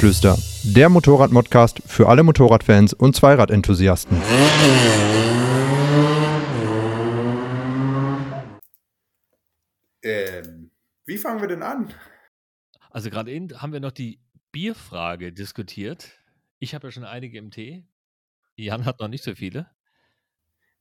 Gasgeflüster, der Motorrad-Modcast für alle Motorradfans und Zweiradenthusiasten. Ähm, wie fangen wir denn an? Also gerade eben haben wir noch die Bierfrage diskutiert. Ich habe ja schon einige im Tee. Jan hat noch nicht so viele.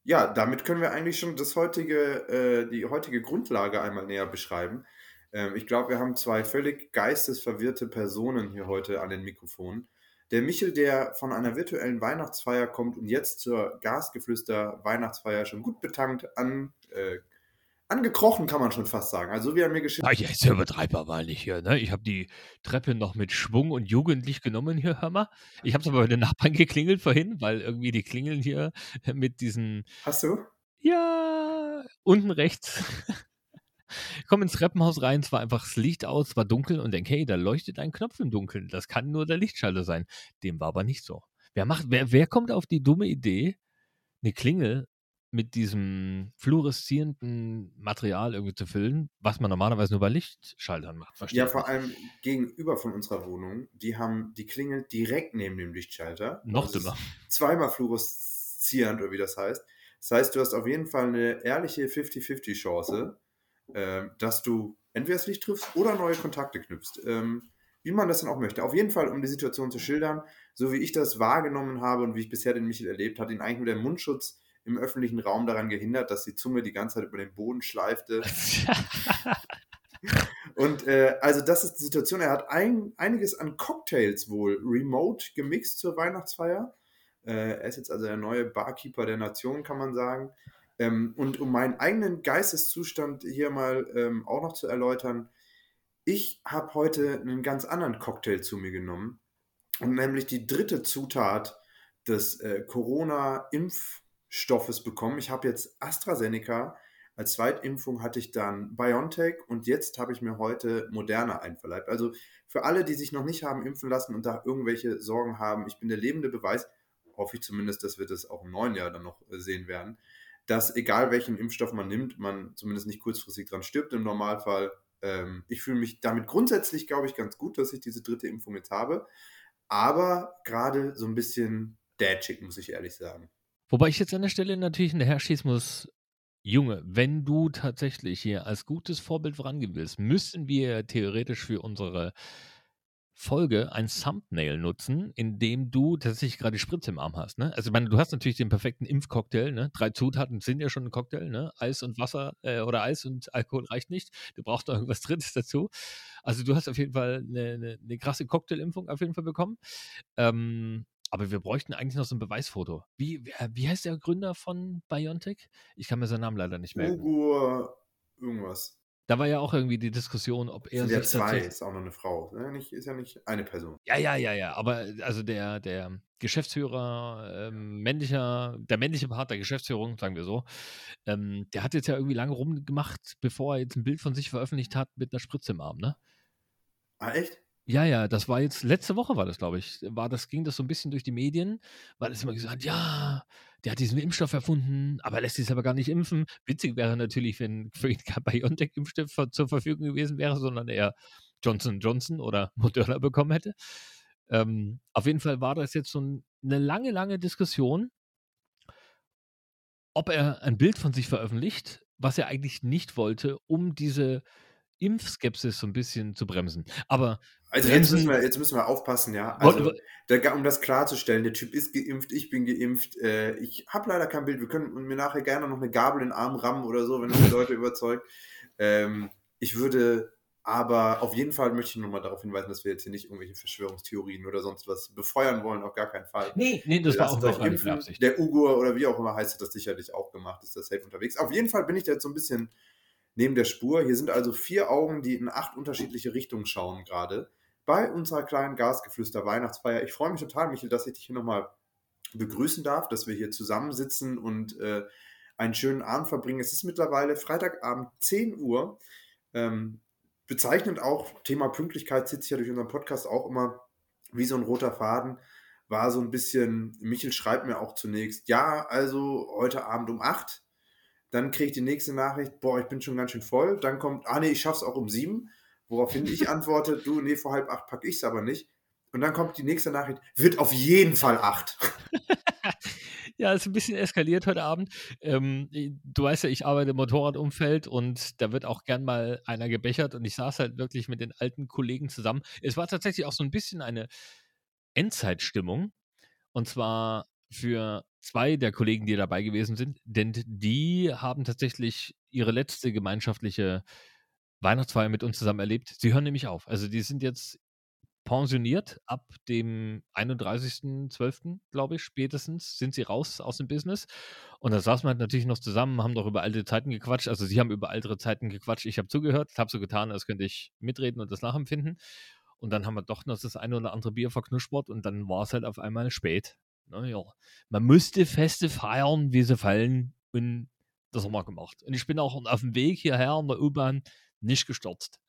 Ja, damit können wir eigentlich schon das heutige, äh, die heutige Grundlage einmal näher beschreiben. Ähm, ich glaube, wir haben zwei völlig geistesverwirrte Personen hier heute an den Mikrofonen. Der Michel, der von einer virtuellen Weihnachtsfeier kommt und jetzt zur Gasgeflüster Weihnachtsfeier schon gut betankt an, äh, angekrochen, kann man schon fast sagen. Also, wie er mir geschickt Ah, ja, ist ja übertreibbar, weil nicht hier. Ne? Ich habe die Treppe noch mit Schwung und jugendlich genommen hier, hör mal. Ich habe es aber bei den Nachbarn geklingelt vorhin, weil irgendwie die klingeln hier mit diesen, Hast du? ja, unten rechts. Ich komme ins Treppenhaus rein, es war einfach das Licht aus, es war dunkel und denke, hey, da leuchtet ein Knopf im Dunkeln. Das kann nur der Lichtschalter sein. Dem war aber nicht so. Wer macht, wer, wer kommt auf die dumme Idee, eine Klingel mit diesem fluoreszierenden Material irgendwie zu füllen, was man normalerweise nur bei Lichtschaltern macht? Verstehe Ja, vor allem gegenüber von unserer Wohnung, die haben die Klingel direkt neben dem Lichtschalter. Noch Also dümmer. Zweimal fluoreszierend, oder wie das heißt. Das heißt, du hast auf jeden Fall eine ehrliche 50-50 Chance, ähm, dass du entweder das Licht triffst oder neue Kontakte knüpfst. Ähm, wie man das dann auch möchte. Auf jeden Fall, um die Situation zu schildern, so wie ich das wahrgenommen habe und wie ich bisher den Michel erlebt, hat ihn eigentlich nur der Mundschutz im öffentlichen Raum daran gehindert, dass die Zunge die ganze Zeit über den Boden schleifte. Und äh, also das ist die Situation. Er hat ein, einiges an Cocktails wohl remote gemixt zur Weihnachtsfeier. Äh, er ist jetzt also der neue Barkeeper der Nation, kann man sagen. Ähm, und um meinen eigenen Geisteszustand hier mal ähm, auch noch zu erläutern, ich habe heute einen ganz anderen Cocktail zu mir genommen. Und nämlich die dritte Zutat des äh, Corona-Impfstoffes bekommen. Ich habe jetzt AstraZeneca. Als Zweitimpfung hatte ich dann BioNTech und jetzt habe ich mir heute Moderna einverleibt. Also für alle, die sich noch nicht haben impfen lassen und da irgendwelche Sorgen haben, ich bin der lebende Beweis, hoffe ich zumindest, dass wir das auch im neuen Jahr dann noch äh, sehen werden, dass egal welchen Impfstoff man nimmt, man zumindest nicht kurzfristig dran stirbt im Normalfall. Ähm, ich fühle mich damit grundsätzlich, glaube ich, ganz gut, dass ich diese dritte Impfung jetzt habe. Aber gerade so ein bisschen dätschig, muss ich ehrlich sagen. Wobei ich jetzt an der Stelle natürlich hinterher schießen muss, Junge, wenn du tatsächlich hier als gutes Vorbild vorangehen willst, müssen wir theoretisch für unsere Folge ein Thumbnail nutzen, in dem du tatsächlich gerade Spritze im Arm hast. Ne? Also ich meine, du hast natürlich den perfekten Impfcocktail. Ne? Drei Zutaten sind ja schon ein Cocktail. Ne? Eis und Wasser äh, oder Eis und Alkohol reicht nicht. Du brauchst noch irgendwas Drittes dazu. Also du hast auf jeden Fall eine, eine, eine krasse Cocktailimpfung auf jeden Fall bekommen. Ähm, aber wir bräuchten eigentlich noch so ein Beweisfoto. Wie, wer- wie heißt der Gründer von BioNTech? Ich kann mir seinen Namen leider nicht merken. Ugo irgendwas. Da war ja auch irgendwie die Diskussion, ob er Sind ja zwei, ist auch noch eine Frau. Ja, nicht, ist ja nicht eine Person. Ja, ja, ja, ja. Aber also der, der Geschäftsführer, ähm, männlicher, der männliche Part der Geschäftsführung, sagen wir so, ähm, der hat jetzt ja irgendwie lange rumgemacht, bevor er jetzt ein Bild von sich veröffentlicht hat mit einer Spritze im Arm, ne? Ah, echt? Ja, ja, das war jetzt, letzte Woche war das, glaube ich, war das, ging das so ein bisschen durch die Medien, weil es immer gesagt, ja, der hat diesen Impfstoff erfunden, aber er lässt sich aber gar nicht impfen. Witzig wäre natürlich, wenn für ihn kein BioNTech-Impfstoff zur Verfügung gewesen wäre, sondern er Johnson Johnson oder Moderna bekommen hätte. Ähm, auf jeden Fall war das jetzt so ein, eine lange, lange Diskussion, ob er ein Bild von sich veröffentlicht, was er eigentlich nicht wollte, um diese Impfskepsis so ein bisschen zu bremsen. Aber Also jetzt müssen, wir, jetzt müssen wir aufpassen, ja. Also, der, um das klarzustellen, der Typ ist geimpft, ich bin geimpft. Äh, ich habe leider kein Bild. Wir können mir nachher gerne noch eine Gabel in den Arm rammen oder so, wenn das die Leute überzeugt. Ähm, ich würde aber auf jeden Fall möchte ich nochmal darauf hinweisen, dass wir jetzt hier nicht irgendwelche Verschwörungstheorien oder sonst was befeuern wollen, auf gar keinen Fall. Nee, nee, das war auch noch impfen. Absicht. Der Ugo oder wie auch immer heißt, hat das sicherlich auch gemacht, ist da safe unterwegs. Auf jeden Fall bin ich da jetzt so ein bisschen neben der Spur. Hier sind also vier Augen, die in acht unterschiedliche Richtungen schauen gerade. Bei unserer kleinen Gasgeflüster Weihnachtsfeier. Ich freue mich total, Michael, dass ich dich hier nochmal begrüßen darf, dass wir hier zusammensitzen und äh, einen schönen Abend verbringen. Es ist mittlerweile Freitagabend 10 Uhr. Ähm, bezeichnend auch, Thema Pünktlichkeit sitzt ja durch unseren Podcast auch immer wie so ein roter Faden war so ein bisschen, Michel schreibt mir auch zunächst, ja, also heute Abend um 8. Dann kriege ich die nächste Nachricht, boah, ich bin schon ganz schön voll. Dann kommt, ah nee, ich schaff's auch um 7. Woraufhin ich antworte, du, nee, vor halb acht packe ich es aber nicht. Und dann kommt die nächste Nachricht, wird auf jeden Fall 8. Ja, ist ein bisschen eskaliert heute Abend. Ähm, du weißt ja, ich arbeite im Motorradumfeld und da wird auch gern mal einer gebechert und ich saß halt wirklich mit den alten Kollegen zusammen. Es war tatsächlich auch so ein bisschen eine Endzeitstimmung und zwar für zwei der Kollegen, die dabei gewesen sind, denn die haben tatsächlich ihre letzte gemeinschaftliche Weihnachtsfeier mit uns zusammen erlebt. Sie hören nämlich auf. Also die sind jetzt pensioniert. Ab dem 31.12., glaube ich, spätestens sind sie raus aus dem Business. Und da saßen wir halt natürlich noch zusammen, haben doch über alte Zeiten gequatscht. Also sie haben über ältere Zeiten gequatscht. Ich habe zugehört, habe so getan, als könnte ich mitreden und das nachempfinden. Und dann haben wir doch noch das eine oder andere Bier verknuspert und dann war es halt auf einmal spät. Naja, man müsste Feste feiern, wie sie fallen. Und das haben wir gemacht. Und ich bin auch auf dem Weg hierher in der U-Bahn nicht gestürzt.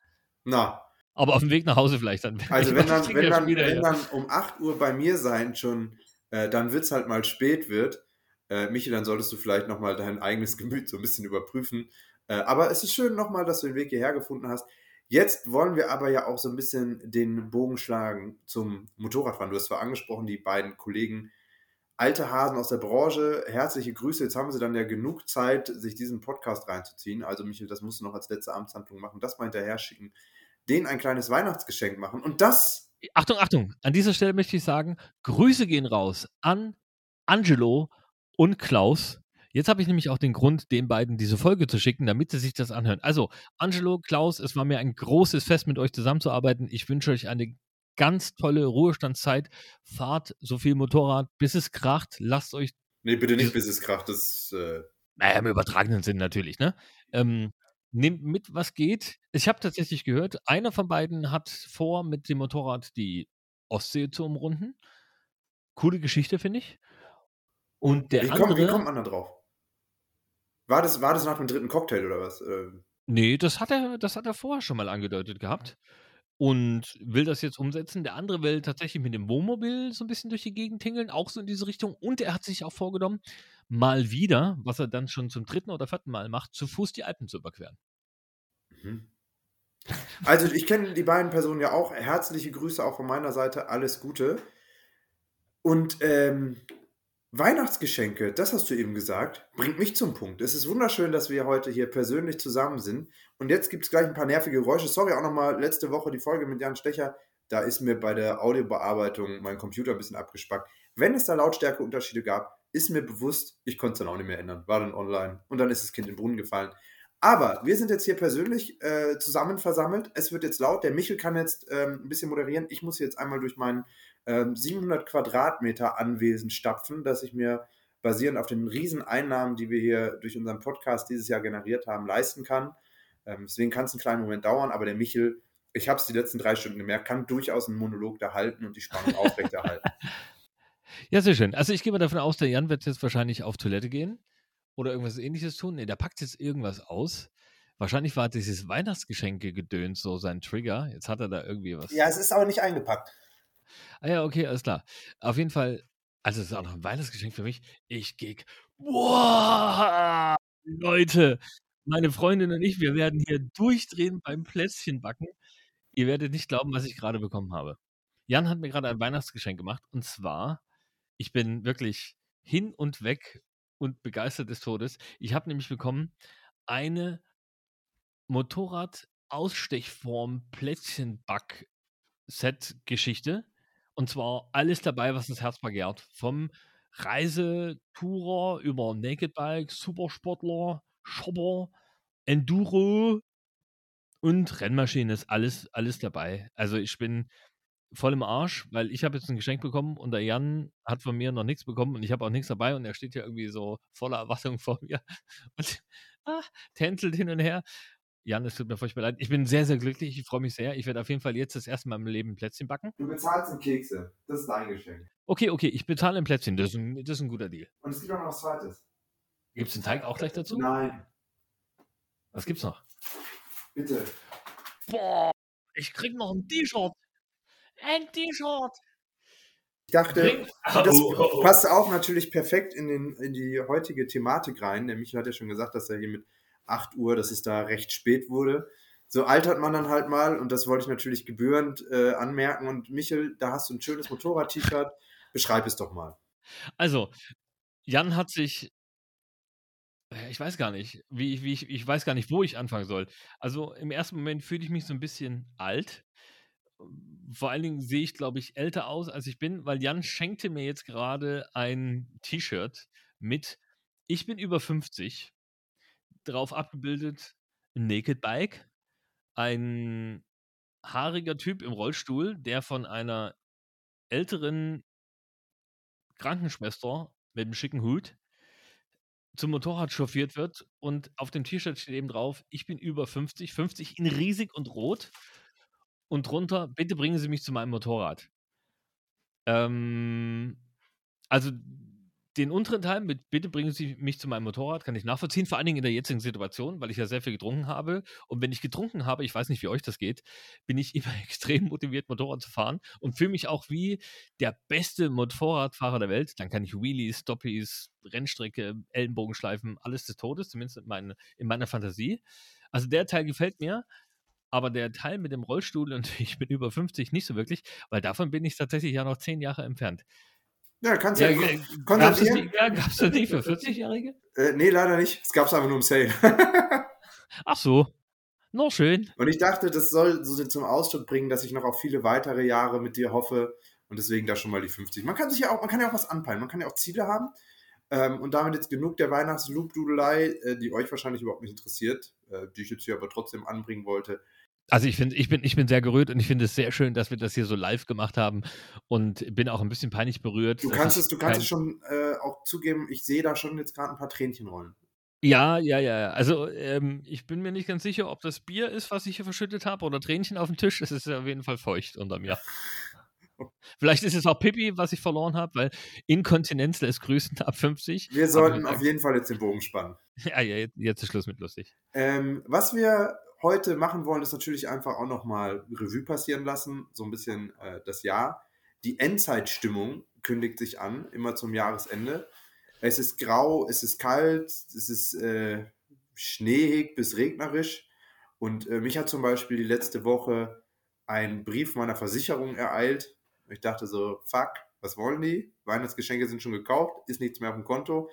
Na, aber auf dem Weg nach Hause vielleicht dann. Also wenn dann, wenn dann, wieder, wenn ja. dann um 8 Uhr bei mir sein schon, äh, dann wird es halt mal spät wird. Äh, Michi, dann solltest du vielleicht nochmal dein eigenes Gemüt so ein bisschen überprüfen. Äh, aber es ist schön nochmal, dass du den Weg hierher gefunden hast. Jetzt wollen wir aber ja auch so ein bisschen den Bogen schlagen zum Motorradfahren. Du hast zwar angesprochen, die beiden Kollegen, alte Hasen aus der Branche, herzliche Grüße. Jetzt haben sie dann ja genug Zeit, sich diesen Podcast reinzuziehen. Also Michael, das musst du noch als letzte Amtshandlung machen, das mal hinterher schicken denen ein kleines Weihnachtsgeschenk machen. Und das. Achtung, Achtung, an dieser Stelle möchte ich sagen, Grüße gehen raus an Angelo und Klaus. Jetzt habe ich nämlich auch den Grund, den beiden diese Folge zu schicken, damit sie sich das anhören. Also, Angelo, Klaus, es war mir ein großes Fest, mit euch zusammenzuarbeiten. Ich wünsche euch eine ganz tolle Ruhestandszeit. Fahrt so viel Motorrad, bis es kracht. Lasst euch. Nee, bitte nicht, bis es kracht. Das. Äh naja, im übertragenen Sinn natürlich, ne? Ähm, Nehmt mit, was geht. Ich habe tatsächlich gehört, einer von beiden hat vor, mit dem Motorrad die Ostsee zu umrunden. Coole Geschichte, finde ich. Und der wie, andere. Kommt, wie kommt man da drauf? War das, war das nach dem dritten Cocktail oder was? Ähm. Nee, das hat er, das hat er vorher schon mal angedeutet gehabt. Und will das jetzt umsetzen. Der andere will tatsächlich mit dem Wohnmobil so ein bisschen durch die Gegend tingeln, auch so in diese Richtung. Und er hat sich auch vorgenommen, mal wieder, was er dann schon zum dritten oder vierten Mal macht, zu Fuß die Alpen zu überqueren. Mhm. Also ich kenne die beiden Personen ja auch. Herzliche Grüße auch von meiner Seite. Alles Gute. Und ähm, Weihnachtsgeschenke, das hast du eben gesagt, bringt mich zum Punkt. Es ist wunderschön, dass wir heute hier persönlich zusammen sind. Und jetzt gibt es gleich ein paar nervige Geräusche. Sorry auch nochmal, letzte Woche die Folge mit Jan Stecher. Da ist mir bei der Audiobearbeitung mein Computer ein bisschen abgespackt. Wenn es da Lautstärkeunterschiede gab, ist mir bewusst, ich konnte es dann auch nicht mehr ändern. War dann online und dann ist das Kind in den Brunnen gefallen. Aber wir sind jetzt hier persönlich äh, zusammen versammelt. Es wird jetzt laut. Der Michel kann jetzt ähm, ein bisschen moderieren. Ich muss jetzt einmal durch mein ähm, 700 Quadratmeter Anwesen stapfen, dass ich mir basierend auf den riesen Einnahmen, die wir hier durch unseren Podcast dieses Jahr generiert haben, leisten kann. Ähm, deswegen kann es einen kleinen Moment dauern, aber der Michel, ich habe es die letzten drei Stunden gemerkt, kann durchaus einen Monolog da halten und die Spannung aufrechterhalten. Ja, sehr schön. Also ich gehe mal davon aus, der Jan wird jetzt wahrscheinlich auf Toilette gehen oder irgendwas ähnliches tun. Nee, der packt jetzt irgendwas aus. Wahrscheinlich war dieses Weihnachtsgeschenke-Gedöns so sein Trigger. Jetzt hat er da irgendwie was. Ja, es ist aber nicht eingepackt. Ah ja, okay, alles klar. Auf jeden Fall, also es ist auch noch ein Weihnachtsgeschenk für mich. Ich gehe. Wow! Leute, meine Freundin und ich, wir werden hier durchdrehen beim Plätzchenbacken. Ihr werdet nicht glauben, was ich gerade bekommen habe. Jan hat mir gerade ein Weihnachtsgeschenk gemacht und zwar ich bin wirklich hin und weg und begeistert des Todes. Ich habe nämlich bekommen eine Motorrad-Ausstechform Plätzchenback-Set-Geschichte. Und zwar alles dabei, was das Herz begehrt. Vom Reisetourer über Naked Bike, Supersportler, Shopper, Enduro und Rennmaschine ist alles, alles dabei. Also ich bin voll im Arsch, weil ich habe jetzt ein Geschenk bekommen und der Jan hat von mir noch nichts bekommen und ich habe auch nichts dabei und er steht ja irgendwie so voller Erwartung vor mir und ah, tänzelt hin und her. Jan, es tut mir furchtbar leid. Ich bin sehr, sehr glücklich. Ich freue mich sehr. Ich werde auf jeden Fall jetzt das erste Mal im Leben ein Plätzchen backen. Du bezahlst in Kekse. Das ist dein Geschenk. Okay, okay. Ich bezahle ein Plätzchen. Das ist ein, das ist ein guter Deal. Und es gibt auch noch was Zweites. Gibt es den Teig auch gleich dazu? Nein. Was gibt's noch? Bitte. Boah, ich krieg noch ein T-Shirt. Ein T-Shirt. Ich dachte, das oh, passt auch natürlich perfekt in, den, in die heutige Thematik rein. Der Michael hat ja schon gesagt, dass er hier mit 8 Uhr, dass es da recht spät wurde. so altert man dann halt mal und das wollte ich natürlich gebührend äh, anmerken. Und Michel, da hast du ein schönes Motorrad-T-Shirt. Beschreib es doch mal. Also, Jan hat sich äh, ich weiß gar nicht, wie wie ich ich weiß gar nicht, wo ich anfangen soll. Also, im ersten Moment fühle ich mich so ein bisschen alt. Vor allen Dingen sehe ich, glaube ich, älter aus, als ich bin, weil Jan schenkte mir jetzt gerade ein T-Shirt mit „Ich bin über 50“, drauf abgebildet. 'n Naked Bike, ein haariger Typ im Rollstuhl, der von einer älteren Krankenschwester mit 'm schicken Hut zum Motorrad chauffiert wird und auf dem T-Shirt steht eben drauf: „Ich bin über 50“, 50 in riesig und rot. Und drunter: „Bitte bringen Sie mich zu meinem Motorrad.“ Ähm, also, den unteren Teil mit „Bitte bringen Sie mich zu meinem Motorrad“ kann ich nachvollziehen, vor allen Dingen in der jetzigen Situation, weil ich ja sehr viel getrunken habe. Und wenn ich getrunken habe, ich weiß nicht, wie euch das geht, bin ich immer extrem motiviert, Motorrad zu fahren und fühle mich auch wie der beste Motorradfahrer der Welt. Dann kann ich Wheelies, Stoppies, Rennstrecke, Ellenbogenschleifen, alles des Todes, zumindest in, meine, in meiner Fantasie. Also der Teil gefällt mir, aber der Teil mit dem Rollstuhl und ich bin über 50 nicht so wirklich, weil davon bin ich tatsächlich ja noch zehn Jahre entfernt. Ja, kannst du ja, Ja, ja, gab es konstatieren. das nicht für 40-Jährige? Äh, nee, leider nicht. Es gab es einfach nur im Sale. Ach so, noch schön. und ich dachte, das soll so zum Ausdruck bringen, dass ich noch auf viele weitere Jahre mit dir hoffe und deswegen da schon mal die 50. Man kann sich ja auch, man kann ja auch was anpeilen, man kann ja auch Ziele haben. Ähm, und damit jetzt genug der Weihnachts-Loop-Dudelei, äh, die euch wahrscheinlich überhaupt nicht interessiert, äh, die ich jetzt hier aber trotzdem anbringen wollte. Also ich finde, ich bin, ich bin sehr gerührt und ich finde es sehr schön, dass wir das hier so live gemacht haben und bin auch ein bisschen peinlich berührt. Du kannst es, du kannst es schon äh, auch zugeben, ich sehe da schon jetzt gerade ein paar Tränchen rollen. Ja, ja, ja. Also ähm, ich bin mir nicht ganz sicher, ob das Bier ist, was ich hier verschüttet habe oder Tränchen auf dem Tisch. Es ist auf jeden Fall feucht unter mir. Vielleicht ist es auch Pipi, was ich verloren habe, weil Inkontinenz lässt grüßen ab 50. Wir sollten auf jeden Fall jetzt den Bogen spannen. Ja, ja, jetzt, jetzt ist Schluss mit lustig. Ähm, was wir heute machen wollen, ist natürlich einfach auch nochmal Revue passieren lassen, so ein bisschen äh, das Jahr. Die Endzeitstimmung kündigt sich an, immer zum Jahresende. Es ist grau, es ist kalt, es ist äh, schneeig bis regnerisch. Und äh, mich hat zum Beispiel die letzte Woche ein Brief meiner Versicherung ereilt. Ich dachte so, fuck, was wollen die? Weihnachtsgeschenke sind schon gekauft, ist nichts mehr auf dem Konto.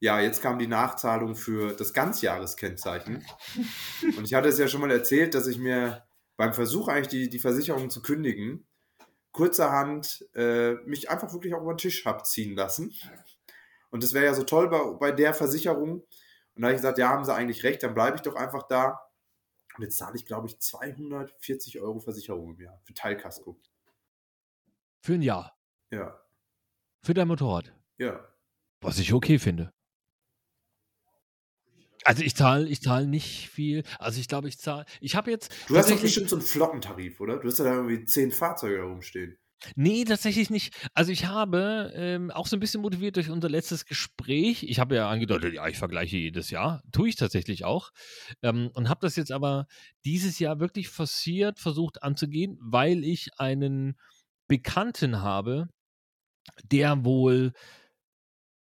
Ja, jetzt kam die Nachzahlung für das Ganzjahreskennzeichen. Und ich hatte es ja schon mal erzählt, dass ich mir beim Versuch eigentlich die, die Versicherung zu kündigen, kurzerhand äh, mich einfach wirklich auch über den Tisch hab ziehen lassen. Und das wäre ja so toll bei, bei der Versicherung. Und da habe ich gesagt, ja, haben sie eigentlich recht, dann bleibe ich doch einfach da. Und jetzt zahle ich, glaube ich, 240 Euro Versicherung im Jahr für Teilkasko. Für ein Jahr. Ja, Für dein Motorrad. ja. Was ich okay finde. Also ich zahle ich zahl nicht viel. Also ich glaube, ich zahle. Ich habe jetzt. Du hast doch bestimmt so einen Flottentarif, oder? Du hast ja da irgendwie zehn Fahrzeuge da rumstehen. Nee, tatsächlich nicht. Also ich habe ähm, auch so ein bisschen motiviert durch unser letztes Gespräch. Ich habe ja angedeutet, ja, ich vergleiche jedes Jahr. Tue ich tatsächlich auch. Ähm, und habe das jetzt aber dieses Jahr wirklich forciert versucht anzugehen, weil ich einen Bekannten habe, der wohl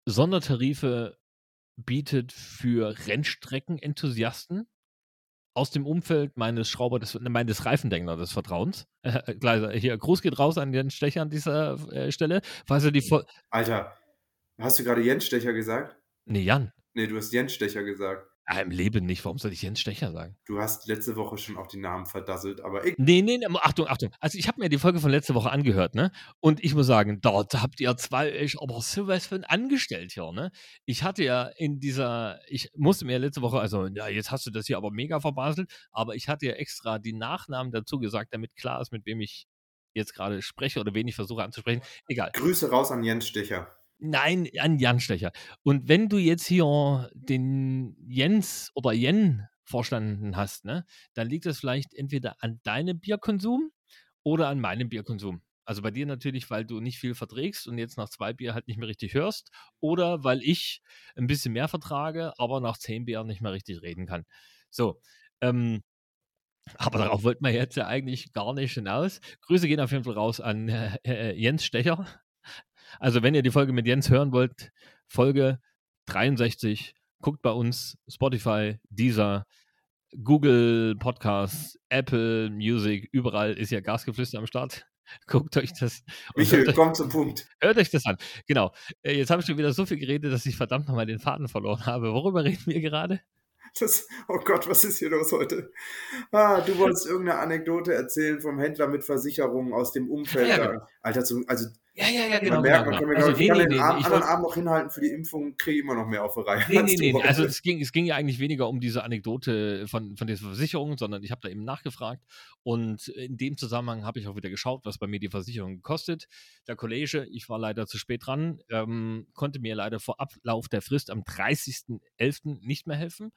Sondertarife bietet für Rennstreckenenthusiasten aus dem Umfeld meines Schrauber, des, meines Reifendengler des Vertrauens. Äh, hier, Gruß geht raus an den Stecher an dieser äh, Stelle. Falls er die Fol Alter, hast du gerade Jens Stecher gesagt? Nee, Jan. Nee, du hast Jens Stecher gesagt. Ah, Im Leben nicht. Warum soll ich Jens Stecher sagen? Du hast letzte Woche schon auch die Namen verdasselt, aber ich. Nee, nee, nee, Achtung, Achtung. Also ich habe mir die Folge von letzter Woche angehört, ne? Und ich muss sagen, dort habt ihr zwei euch aber sowas von angestellt hier, ne? Ich hatte ja in dieser, ich musste mir letzte Woche, also, ja, jetzt hast du das hier aber mega verbaselt, aber ich hatte ja extra die Nachnamen dazu gesagt, damit klar ist, mit wem ich jetzt gerade spreche oder wen ich versuche anzusprechen. Egal. Grüße raus an Jens Stecher. Nein, an Jan Stecher. Und wenn du jetzt hier den Jens oder Jen verstanden hast, ne, dann liegt das vielleicht entweder an deinem Bierkonsum oder an meinem Bierkonsum. Also bei dir natürlich, weil du nicht viel verträgst und jetzt nach zwei Bier halt nicht mehr richtig hörst, oder weil ich ein bisschen mehr vertrage, aber nach zehn Bier nicht mehr richtig reden kann. So, ähm, aber darauf wollten wir jetzt ja eigentlich gar nicht hinaus. Grüße gehen auf jeden Fall raus an äh, äh, Jens Stecher. Also, wenn ihr die Folge mit Jens hören wollt, Folge 63, guckt bei uns Spotify, Deezer, Google Podcasts, Apple Music, überall ist ja Gasgeflüster am Start. Guckt euch das. Michael, hört komm zum Punkt. Hört euch das an. Genau. Äh, jetzt habe ich schon wieder so viel geredet, dass ich verdammt nochmal den Faden verloren habe. Worüber reden wir gerade? Das, oh Gott, was ist hier los heute? Ah, du wolltest irgendeine Anekdote erzählen vom Händler mit Versicherungen aus dem Umfeld. Ja, genau. Alter, also ja, ja, ja, genau. Man merkt, man genau. kann, also, nee, kann nee, den nee, Arm, anderen Arm noch hinhalten für die Impfung, kriege immer noch mehr auf der Reihe. Nee, nee, nee. Also es ging, es ging ja eigentlich weniger um diese Anekdote von, von dieser Versicherung, sondern ich habe da eben nachgefragt. Und in dem Zusammenhang habe ich auch wieder geschaut, was bei mir die Versicherung kostet. Der Kollege, ich war leider zu spät dran, ähm, konnte mir leider vor Ablauf der Frist am 30.11. nicht mehr helfen.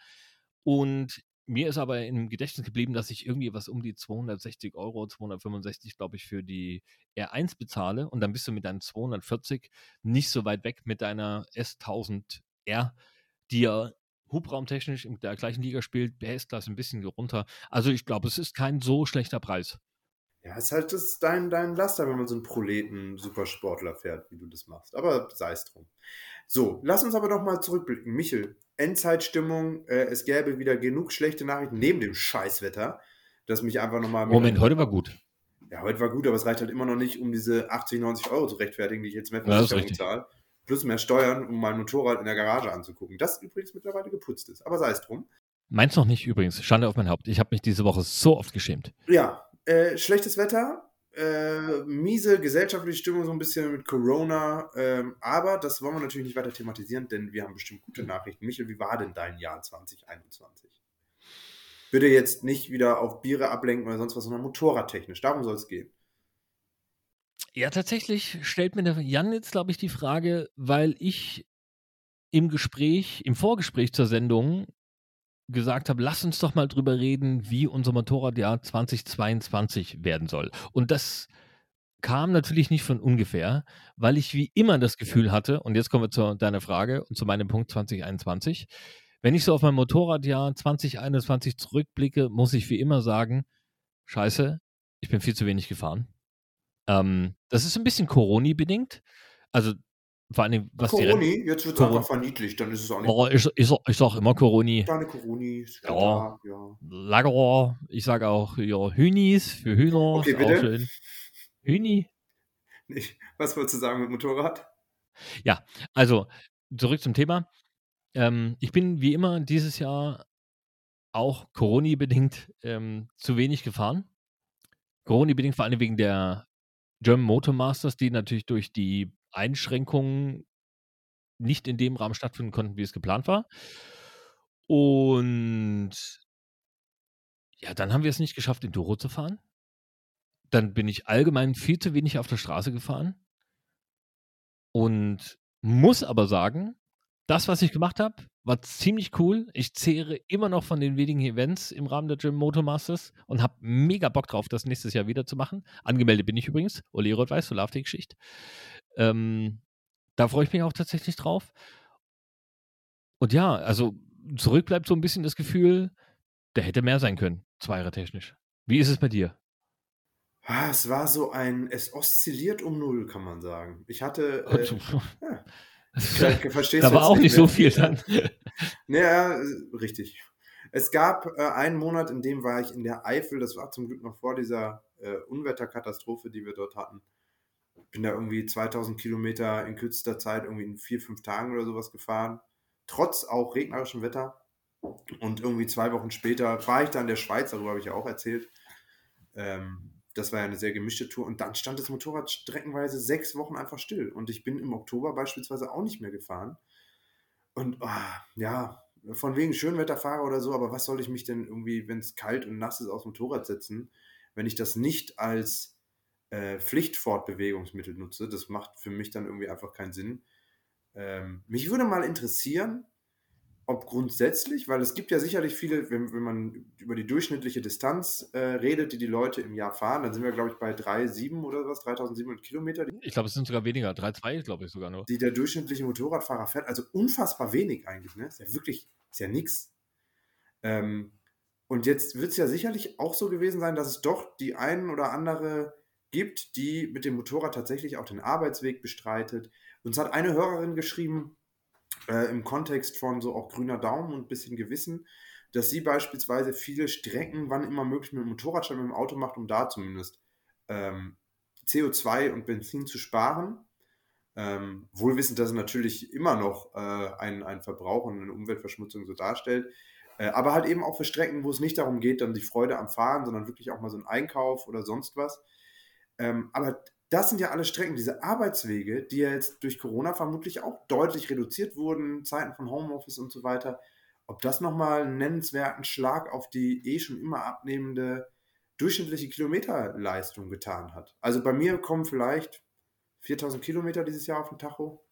Und mir ist aber im Gedächtnis geblieben, dass ich irgendwie was um die 260 Euro, 265, glaube ich, für die R1 bezahle. Und dann bist du mit deinen 240 nicht so weit weg mit deiner S1000R, die ja hubraumtechnisch in der gleichen Liga spielt, BS-Klasse ein bisschen runter. Also ich glaube, es ist kein so schlechter Preis. Ja, es ist halt das dein, dein Laster, wenn man so einen Proleten-Supersportler fährt, wie du das machst. Aber sei es drum. So, lass uns aber doch mal zurückblicken. Michel, Endzeitstimmung, äh, es gäbe wieder genug schlechte Nachrichten neben dem Scheißwetter, dass mich einfach nochmal. Moment, heute war gut. Ja, heute war gut, aber es reicht halt immer noch nicht, um diese 80, 90 Euro zu rechtfertigen, die ich jetzt mehr Versicherung ja, zahle. Plus mehr Steuern, um mein Motorrad in der Garage anzugucken. Das übrigens mittlerweile geputzt ist. Aber sei es drum. Meins noch nicht übrigens. Schande auf mein Haupt. Ich habe mich diese Woche so oft geschämt. Ja, äh, schlechtes Wetter, äh, miese gesellschaftliche Stimmung so ein bisschen mit Corona. Ähm, aber das wollen wir natürlich nicht weiter thematisieren, denn wir haben bestimmt gute Nachrichten. Michel, wie war denn dein Jahr 2021? Bitte jetzt nicht wieder auf Biere ablenken oder sonst was, sondern motorradtechnisch. Darum soll es gehen. Ja, tatsächlich stellt mir der Jan jetzt, glaube ich, die Frage, weil ich im Gespräch, im Vorgespräch zur Sendung gesagt habe, lass uns doch mal drüber reden, wie unser Motorradjahr 2022 werden soll. Und das kam natürlich nicht von ungefähr, weil ich wie immer das Gefühl hatte, und jetzt kommen wir zu deiner Frage und zu meinem Punkt 2021, wenn ich so auf mein Motorradjahr 2021 zurückblicke, muss ich wie immer sagen, scheiße, ich bin viel zu wenig gefahren. Ähm, das ist ein bisschen Corona-bedingt. Also vor allem, was Coroni, jetzt wird es einfach verniedlicht, dann ist es auch nicht. Oh, ich, ich, ich sag immer Coroni. Deine Coroni. Ja, ja. Lagerer, ich sage auch ja, Hühnis für Hühner. Okay, bitte. Auch schön. Hühni. Was wolltest du sagen mit Motorrad? Ja, also zurück zum Thema. Ähm, ich bin wie immer dieses Jahr auch Corona-bedingt ähm, zu wenig gefahren. Corona-bedingt vor allem wegen der German Motor Masters, die natürlich durch die Einschränkungen nicht in dem Rahmen stattfinden konnten, wie es geplant war. Und ja, dann haben wir es nicht geschafft, in Doro zu fahren. Dann bin ich allgemein viel zu wenig auf der Straße gefahren. Und muss aber sagen, das, was ich gemacht habe, war ziemlich cool. Ich zehre immer noch von den wenigen Events im Rahmen der Gym Motor Masters und habe mega Bock drauf, das nächstes Jahr wieder zu machen. Angemeldet bin ich übrigens. Ole Roth weiß, Solar Geschichte. Ähm, da freue ich mich auch tatsächlich drauf. Und ja, also zurück bleibt so ein bisschen das Gefühl, der hätte mehr sein können, zweier-technisch. Wie ist es bei dir? Ah, es war so ein, es oszilliert um null, kann man sagen. Ich hatte. Äh, ja, verstehst da war auch nicht so viel dann. Ja, richtig. Es gab äh, einen Monat, in dem war ich in der Eifel. Das war zum Glück noch vor dieser äh, Unwetterkatastrophe, die wir dort hatten bin da irgendwie 2000 Kilometer in kürzester Zeit irgendwie in vier, fünf Tagen oder sowas gefahren. Trotz auch regnerischem Wetter. Und irgendwie zwei Wochen später war ich da in der Schweiz, darüber habe ich ja auch erzählt. Ähm, das war ja eine sehr gemischte Tour. Und dann stand das Motorrad streckenweise sechs Wochen einfach still. Und ich bin im Oktober beispielsweise auch nicht mehr gefahren. Und oh, ja, von wegen Schönwetterfahrer oder so, aber was soll ich mich denn irgendwie, wenn es kalt und nass ist, aufs Motorrad setzen, wenn ich das nicht als äh, Pflichtfortbewegungsmittel nutze. Das macht für mich dann irgendwie einfach keinen Sinn. Ähm, mich würde mal interessieren, ob grundsätzlich, weil es gibt ja sicherlich viele, wenn, wenn man über die durchschnittliche Distanz äh, redet, die die Leute im Jahr fahren, dann sind wir, glaube ich, bei 3,7 oder was, 3700 Kilometer. Ich glaube, es sind sogar weniger, 3,2 glaube ich sogar nur. Die der durchschnittliche Motorradfahrer fährt, also unfassbar wenig eigentlich, ne? Ist ja wirklich, ist ja nix. Ähm, und jetzt wird es ja sicherlich auch so gewesen sein, dass es doch die einen oder andere gibt, die mit dem Motorrad tatsächlich auch den Arbeitsweg bestreitet. Uns hat eine Hörerin geschrieben, äh, im Kontext von so auch grüner Daumen und bisschen Gewissen, dass sie beispielsweise viele Strecken, wann immer möglich, mit dem Motorrad statt mit dem Auto macht, um da zumindest ähm, CO2 und Benzin zu sparen. Ähm, wohl wissend, dass es natürlich immer noch äh, ein, ein Verbrauch und eine Umweltverschmutzung so darstellt. Äh, aber halt eben auch für Strecken, wo es nicht darum geht, dann die Freude am Fahren, sondern wirklich auch mal so ein Einkauf oder sonst was. Ähm, aber das sind ja alle Strecken, diese Arbeitswege, die ja jetzt durch Corona vermutlich auch deutlich reduziert wurden, Zeiten von Homeoffice und so weiter. Ob das nochmal einen nennenswerten Schlag auf die eh schon immer abnehmende durchschnittliche Kilometerleistung getan hat. Also bei mir kommen vielleicht 4000 Kilometer dieses Jahr auf den Tacho.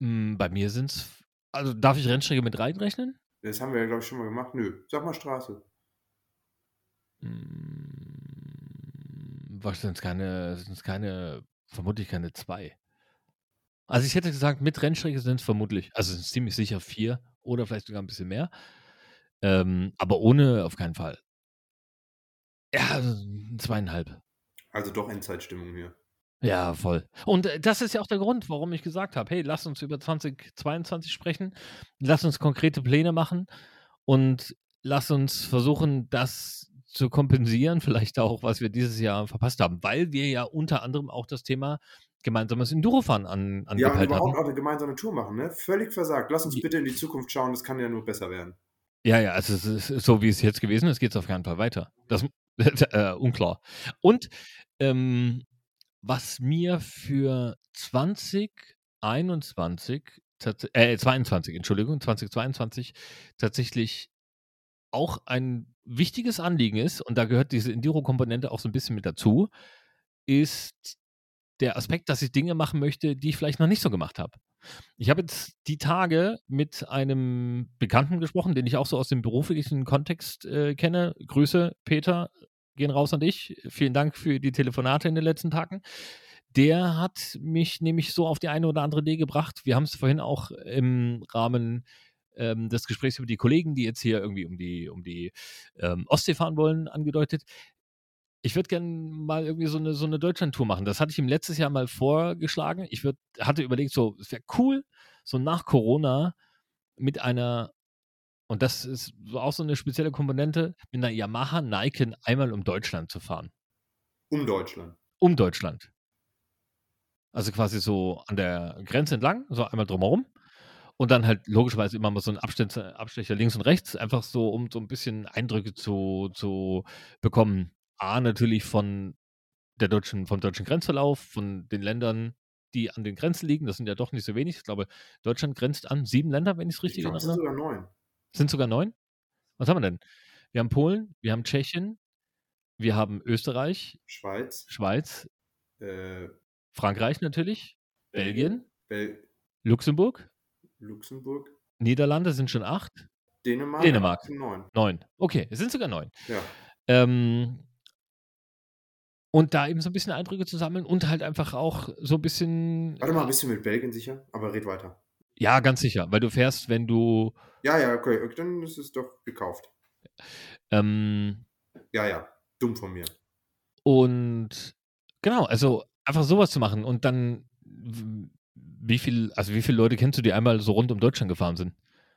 Mm, Bei mir sind es. Also darf ich Rennstrecke mit reinrechnen? Das haben wir ja, glaube ich, schon mal gemacht. Nö, sag mal Straße. Mm, Was sind es keine, sind's keine, vermutlich keine zwei. Also ich hätte gesagt, mit Rennstrecke sind es vermutlich, also es sind ziemlich sicher vier oder vielleicht sogar ein bisschen mehr. Ähm, aber ohne auf keinen Fall. Ja, also zweieinhalb. Also doch Endzeitstimmung hier. Ja, voll. Und äh, das ist ja auch der Grund, warum ich gesagt habe, hey, lass uns über 2022 sprechen, lass uns konkrete Pläne machen und lass uns versuchen, das zu kompensieren, vielleicht auch, was wir dieses Jahr verpasst haben, weil wir ja unter anderem auch das Thema gemeinsames Endurofahren an, Ja, und angepeilt überhaupt auch eine gemeinsame Tour machen, ne? Völlig versagt. Lass uns bitte in die Zukunft schauen, das kann ja nur besser werden. Ja, ja, also es ist so wie es jetzt gewesen ist, geht es auf keinen Fall weiter. Das äh, unklar. Und ähm, was mir für 2021, tats- äh, 22, Entschuldigung, 2022 tatsächlich auch ein wichtiges Anliegen ist, und da gehört diese Enduro-Komponente auch so ein bisschen mit dazu, ist der Aspekt, dass ich Dinge machen möchte, die ich vielleicht noch nicht so gemacht habe. Ich habe jetzt die Tage mit einem Bekannten gesprochen, den ich auch so aus dem beruflichen Kontext äh, kenne. Grüße, Peter, gehen raus an dich. Vielen Dank für die Telefonate in den letzten Tagen. Der hat mich nämlich so auf die eine oder andere Idee gebracht. Wir haben es vorhin auch im Rahmen ähm, des Gesprächs über die Kollegen, die jetzt hier irgendwie um die, um die ähm, Ostsee fahren wollen, angedeutet. Ich würde gerne mal irgendwie so eine, so eine Deutschland-Tour machen. Das hatte ich ihm letztes Jahr mal vorgeschlagen. Ich würd, hatte überlegt, so, es wäre cool, so nach Corona mit einer, und das ist auch so eine spezielle Komponente, mit einer Yamaha Niken einmal um Deutschland zu fahren. Um Deutschland. Um Deutschland. Also quasi so an der Grenze entlang, so einmal drumherum. Und dann halt logischerweise immer mal so ein Abstecher, Abstecher links und rechts, einfach so, um so ein bisschen Eindrücke zu, zu bekommen. A, natürlich von der deutschen, vom deutschen Grenzverlauf, von den Ländern, die an den Grenzen liegen. Das sind ja doch nicht so wenig. Ich glaube, Deutschland grenzt an sieben Länder, wenn ich es Ich richtig es sind erinnere. sogar neun. Sind sogar neun? Was haben wir denn? Wir haben Polen, wir haben Tschechien, wir haben Österreich, Schweiz, Schweiz, äh, Frankreich natürlich, Belgien, Bel Luxemburg, Luxemburg, Niederlande sind schon acht, Dänemark. Dänemark. sind neun. neun. Okay, es sind sogar neun. Ja. Ähm, und da eben so ein bisschen Eindrücke zu sammeln und halt einfach auch so ein bisschen. Warte mal, bist du mit Belgien sicher? Aber red weiter. Ja, ganz sicher, weil du fährst, wenn du. Ja, ja, okay, okay, dann ist es doch gekauft. Ähm, Ja, ja, dumm von mir. und genau, also einfach sowas zu machen und dann. Wie viel, also wie viele Leute kennst du, die einmal so rund um Deutschland gefahren sind?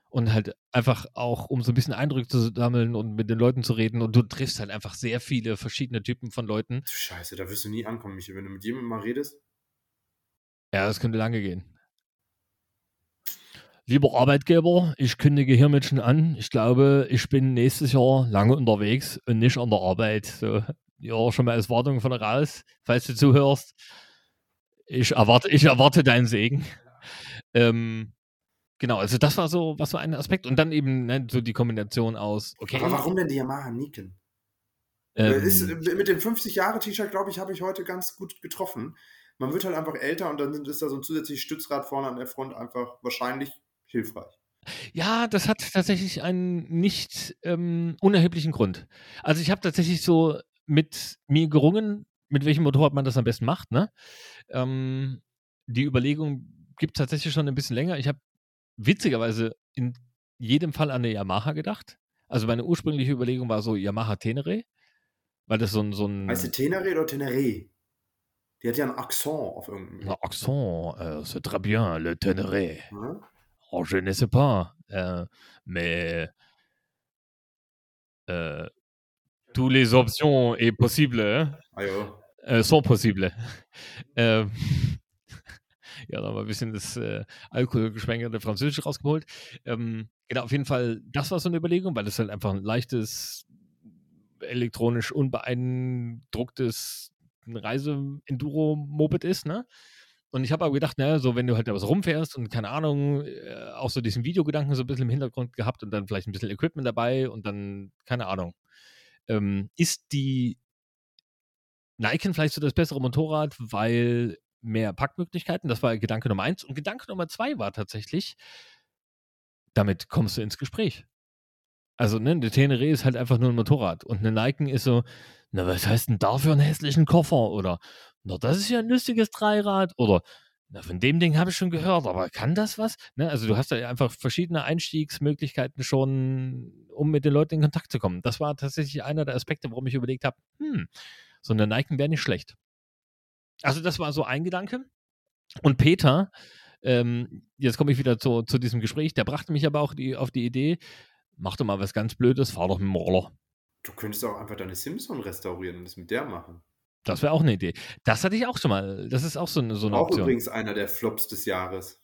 Und halt einfach auch, um so ein bisschen Eindrücke zu sammeln und mit den Leuten zu reden. Und du triffst halt einfach sehr viele verschiedene Typen von Leuten. Du Scheiße, da wirst du nie ankommen, Michi. Wenn du mit jemandem mal redest, Ja, das könnte lange gehen. Lieber Arbeitgeber, ich kündige hiermit schon an. Ich glaube, ich bin nächstes Jahr lange unterwegs und nicht an der Arbeit. So, ja, schon mal als Wartung von raus, falls du zuhörst. Ich erwarte, ich erwarte deinen Segen. Ähm, genau, also das war so, was so ein Aspekt. Und dann eben ne, so die Kombination aus, okay. aber warum denn die Yamaha Niken? ähm, Äh, ist, mit dem 50-Jahre-T-Shirt, glaube ich, habe ich heute ganz gut getroffen. Man wird halt einfach älter und dann ist da so ein zusätzliches Stützrad vorne an der Front einfach wahrscheinlich hilfreich. Ja, das hat tatsächlich einen nicht ähm, unerheblichen Grund. Also ich habe tatsächlich so mit mir gerungen, mit welchem Motorrad man das am besten macht. Ne? Ähm, die Überlegung gibt tatsächlich schon ein bisschen länger. Ich habe witzigerweise in jedem Fall an eine Yamaha gedacht. Also meine ursprüngliche Überlegung war so Yamaha Tenere, weil das so ein, so ein Heißt die Tenere oder Tenere? Die hat ja einen Akzent auf irgendeinem. ein Accent, äh, c'est très bien, le Tenere. Ne? Oh, je ne sais pas. Äh, mais äh, tous les options est possible, Ah, ja. äh, sont possible. ähm, ja, da haben wir ein bisschen das äh, alkoholgeschwängerte Französisch rausgeholt. Ähm, genau, auf jeden Fall, das war so eine Überlegung, weil es halt einfach ein leichtes, elektronisch unbeeindrucktes Reise-Enduro-Moped ist, ne? Und ich habe aber gedacht, naja, so wenn du halt da was rumfährst und keine Ahnung, äh, auch so diesen Videogedanken so ein bisschen im Hintergrund gehabt und dann vielleicht ein bisschen Equipment dabei und dann, keine Ahnung, ähm, ist die Nike vielleicht so das bessere Motorrad, weil mehr Packmöglichkeiten, das war Gedanke Nummer eins. Und Gedanke Nummer zwei war tatsächlich, damit kommst du ins Gespräch. Also, ne, eine Tenere ist halt einfach nur ein Motorrad und eine Nike ist so, na, was heißt denn da für einen hässlichen Koffer? Oder, na, das ist ja ein lustiges Dreirad. Oder, na, von dem Ding habe ich schon gehört, aber kann das was? Ne, also, du hast da einfach verschiedene Einstiegsmöglichkeiten schon, um mit den Leuten in Kontakt zu kommen. Das war tatsächlich einer der Aspekte, warum ich überlegt habe, hm, so eine Nike wäre nicht schlecht. Also, das war so ein Gedanke. Und Peter, ähm, jetzt komme ich wieder zu, zu diesem Gespräch, der brachte mich aber auch die, auf die Idee, mach doch mal was ganz Blödes, fahr doch mit dem Roller. Du könntest auch einfach deine Simpson restaurieren und das mit der machen. Das wäre auch eine Idee. Das hatte ich auch schon mal. Das ist auch so eine, so eine Auch Option. übrigens einer der Flops des Jahres.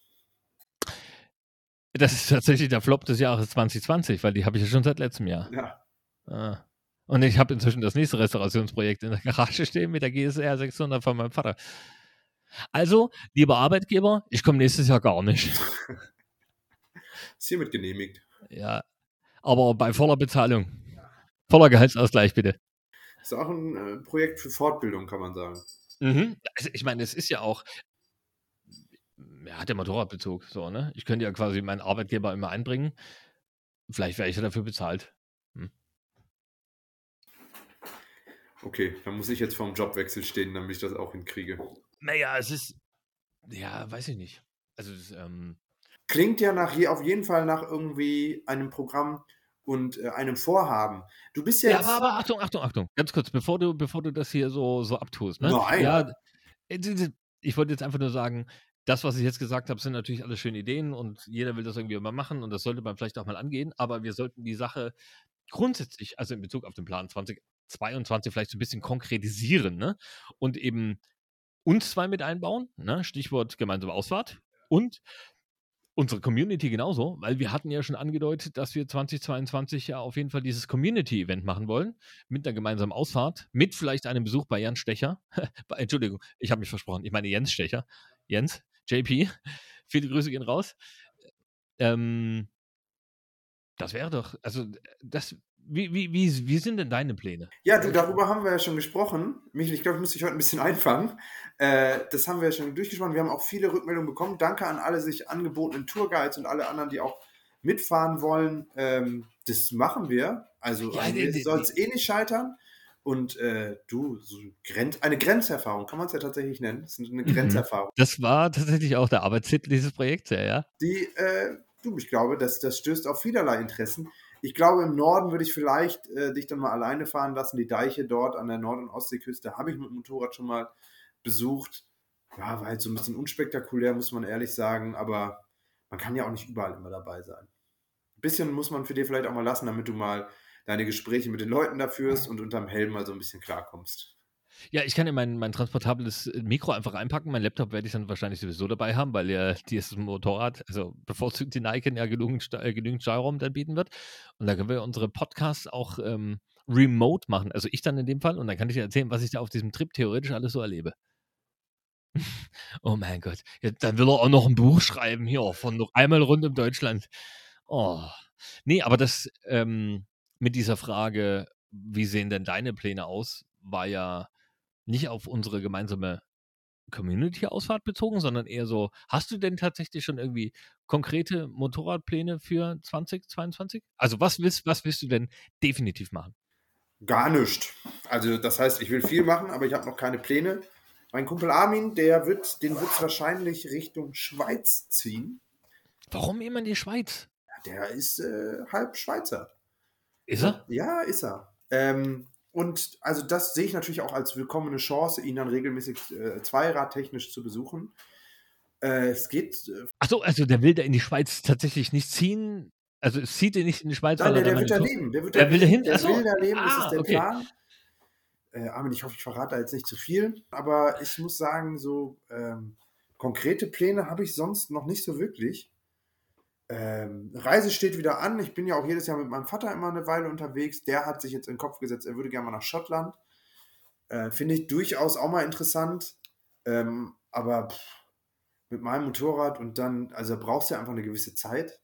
Das ist tatsächlich der Flop des Jahres 2020, weil die habe ich ja schon seit letztem Jahr. Ja. Ah. Und ich habe inzwischen das nächste Restaurationsprojekt in der Garage stehen mit der GSR 600 von meinem Vater. Also, lieber Arbeitgeber, ich komme nächstes Jahr gar nicht. Ist hiermit genehmigt. Ja, aber bei voller Bezahlung. Voller Gehaltsausgleich, bitte. Ist auch ein äh, Projekt für Fortbildung, kann man sagen. Mhm. Also ich meine, es ist ja auch, ja, hat der Motorradbezug, so, ne? Ich könnte ja quasi meinen Arbeitgeber immer einbringen. Vielleicht wäre ich ja dafür bezahlt. Okay, dann muss ich jetzt vorm Jobwechsel stehen, damit ich das auch hinkriege. Naja, es ist, ja, weiß ich nicht. Also, es, ähm, Klingt ja nach auf jeden Fall nach irgendwie einem Programm und äh, einem Vorhaben. Du bist ja, ja, jetzt. aber, aber Achtung, Achtung, Achtung. Ganz kurz, bevor du, bevor du das hier so, so abtust, ne? Nein. Ja, äh, ich wollte jetzt einfach nur sagen, das, was ich jetzt gesagt habe, sind natürlich alles schöne Ideen und jeder will das irgendwie immer machen und das sollte man vielleicht auch mal angehen, aber wir sollten die Sache grundsätzlich, also in Bezug auf den Plan 2022 vielleicht so ein bisschen konkretisieren, ne? Und eben uns zwei mit einbauen, ne? Stichwort gemeinsame Ausfahrt und unsere Community genauso, weil wir hatten ja schon angedeutet, dass wir 2022 ja auf jeden Fall dieses Community-Event machen wollen, mit einer gemeinsamen Ausfahrt, mit vielleicht einem Besuch bei Jens Stecher. Entschuldigung, ich habe mich versprochen, ich meine Jens Stecher. Jens, JP, viele Grüße gehen raus. Ähm, das wäre doch, also das, wie, wie, wie, wie sind denn deine Pläne? Ja, du, darüber haben wir ja schon gesprochen. Michael, ich glaube, ich muss dich heute ein bisschen einfangen. Äh, das haben wir ja schon durchgesprochen. Wir haben auch viele Rückmeldungen bekommen. Danke an alle sich angebotenen Tourguides und alle anderen, die auch mitfahren wollen. Ähm, das machen wir. Also Ja, die- soll es eh nicht scheitern. Und äh, du, so Grenz, eine Grenzerfahrung, kann man es ja tatsächlich nennen. Das ist eine Mhm. Grenzerfahrung. Das war tatsächlich auch der Arbeitstitel dieses Projekts, ja, ja. die, äh, du, ich glaube, das, das stößt auf vielerlei Interessen. Ich glaube, im Norden würde ich vielleicht äh, dich dann mal alleine fahren lassen. Die Deiche dort an der Nord- und Ostseeküste habe ich mit dem Motorrad schon mal besucht. Ja, war halt so ein bisschen unspektakulär, muss man ehrlich sagen, aber man kann ja auch nicht überall immer dabei sein. Ein bisschen muss man für dir vielleicht auch mal lassen, damit du mal deine Gespräche mit den Leuten da führst und unterm Helm mal so ein bisschen klarkommst. Ja, ich kann ja mein, mein transportables Mikro einfach einpacken. Mein Laptop werde ich dann wahrscheinlich sowieso dabei haben, weil ja dieses Motorrad, also bevorzugt die Nike ja genügend, äh, genügend Stauraum dann bieten wird. Und da können wir unsere Podcasts auch ähm, remote machen. Also ich dann in dem Fall. Und dann kann ich dir erzählen, was ich da auf diesem Trip theoretisch alles so erlebe. oh mein Gott. Ja, dann will er auch noch ein Buch schreiben hier von noch einmal rund um Deutschland. Oh. Nee, aber das ähm, mit dieser Frage, wie sehen denn deine Pläne aus, war ja nicht auf unsere gemeinsame Community-Ausfahrt bezogen, sondern eher so, hast du denn tatsächlich schon irgendwie konkrete Motorradpläne für 2022? Also was willst, was willst du denn definitiv machen? Gar nicht. Also das heißt, ich will viel machen, aber ich habe noch keine Pläne. Mein Kumpel Armin, der wird, den wird es wahrscheinlich Richtung Schweiz ziehen. Warum immer in die Schweiz? Der ist äh, halb Schweizer. Ist er? Ja, ist er. Ähm, und also das sehe ich natürlich auch als willkommene Chance, ihn dann regelmäßig äh, zweiradtechnisch zu besuchen. Äh, es geht, äh, Achso, also der will da in die Schweiz tatsächlich nicht ziehen, Also es zieht ihn nicht in die Schweiz, Nein, weil der, er der wird da leben. Der, wird Der will da leben. hin? Der will da leben, das Ah, ist der okay. Plan. Äh, Armin, ich hoffe, ich verrate da jetzt nicht zu viel, aber ich muss sagen, so ähm, konkrete Pläne habe ich sonst noch nicht so wirklich. Ähm, Reise steht wieder an. Ich bin ja auch jedes Jahr mit meinem Vater immer eine Weile unterwegs. Der hat sich jetzt in den Kopf gesetzt, er würde gerne mal nach Schottland. Äh, Finde ich durchaus auch mal interessant. Ähm, aber pff, mit meinem Motorrad und dann, also brauchst du ja einfach eine gewisse Zeit.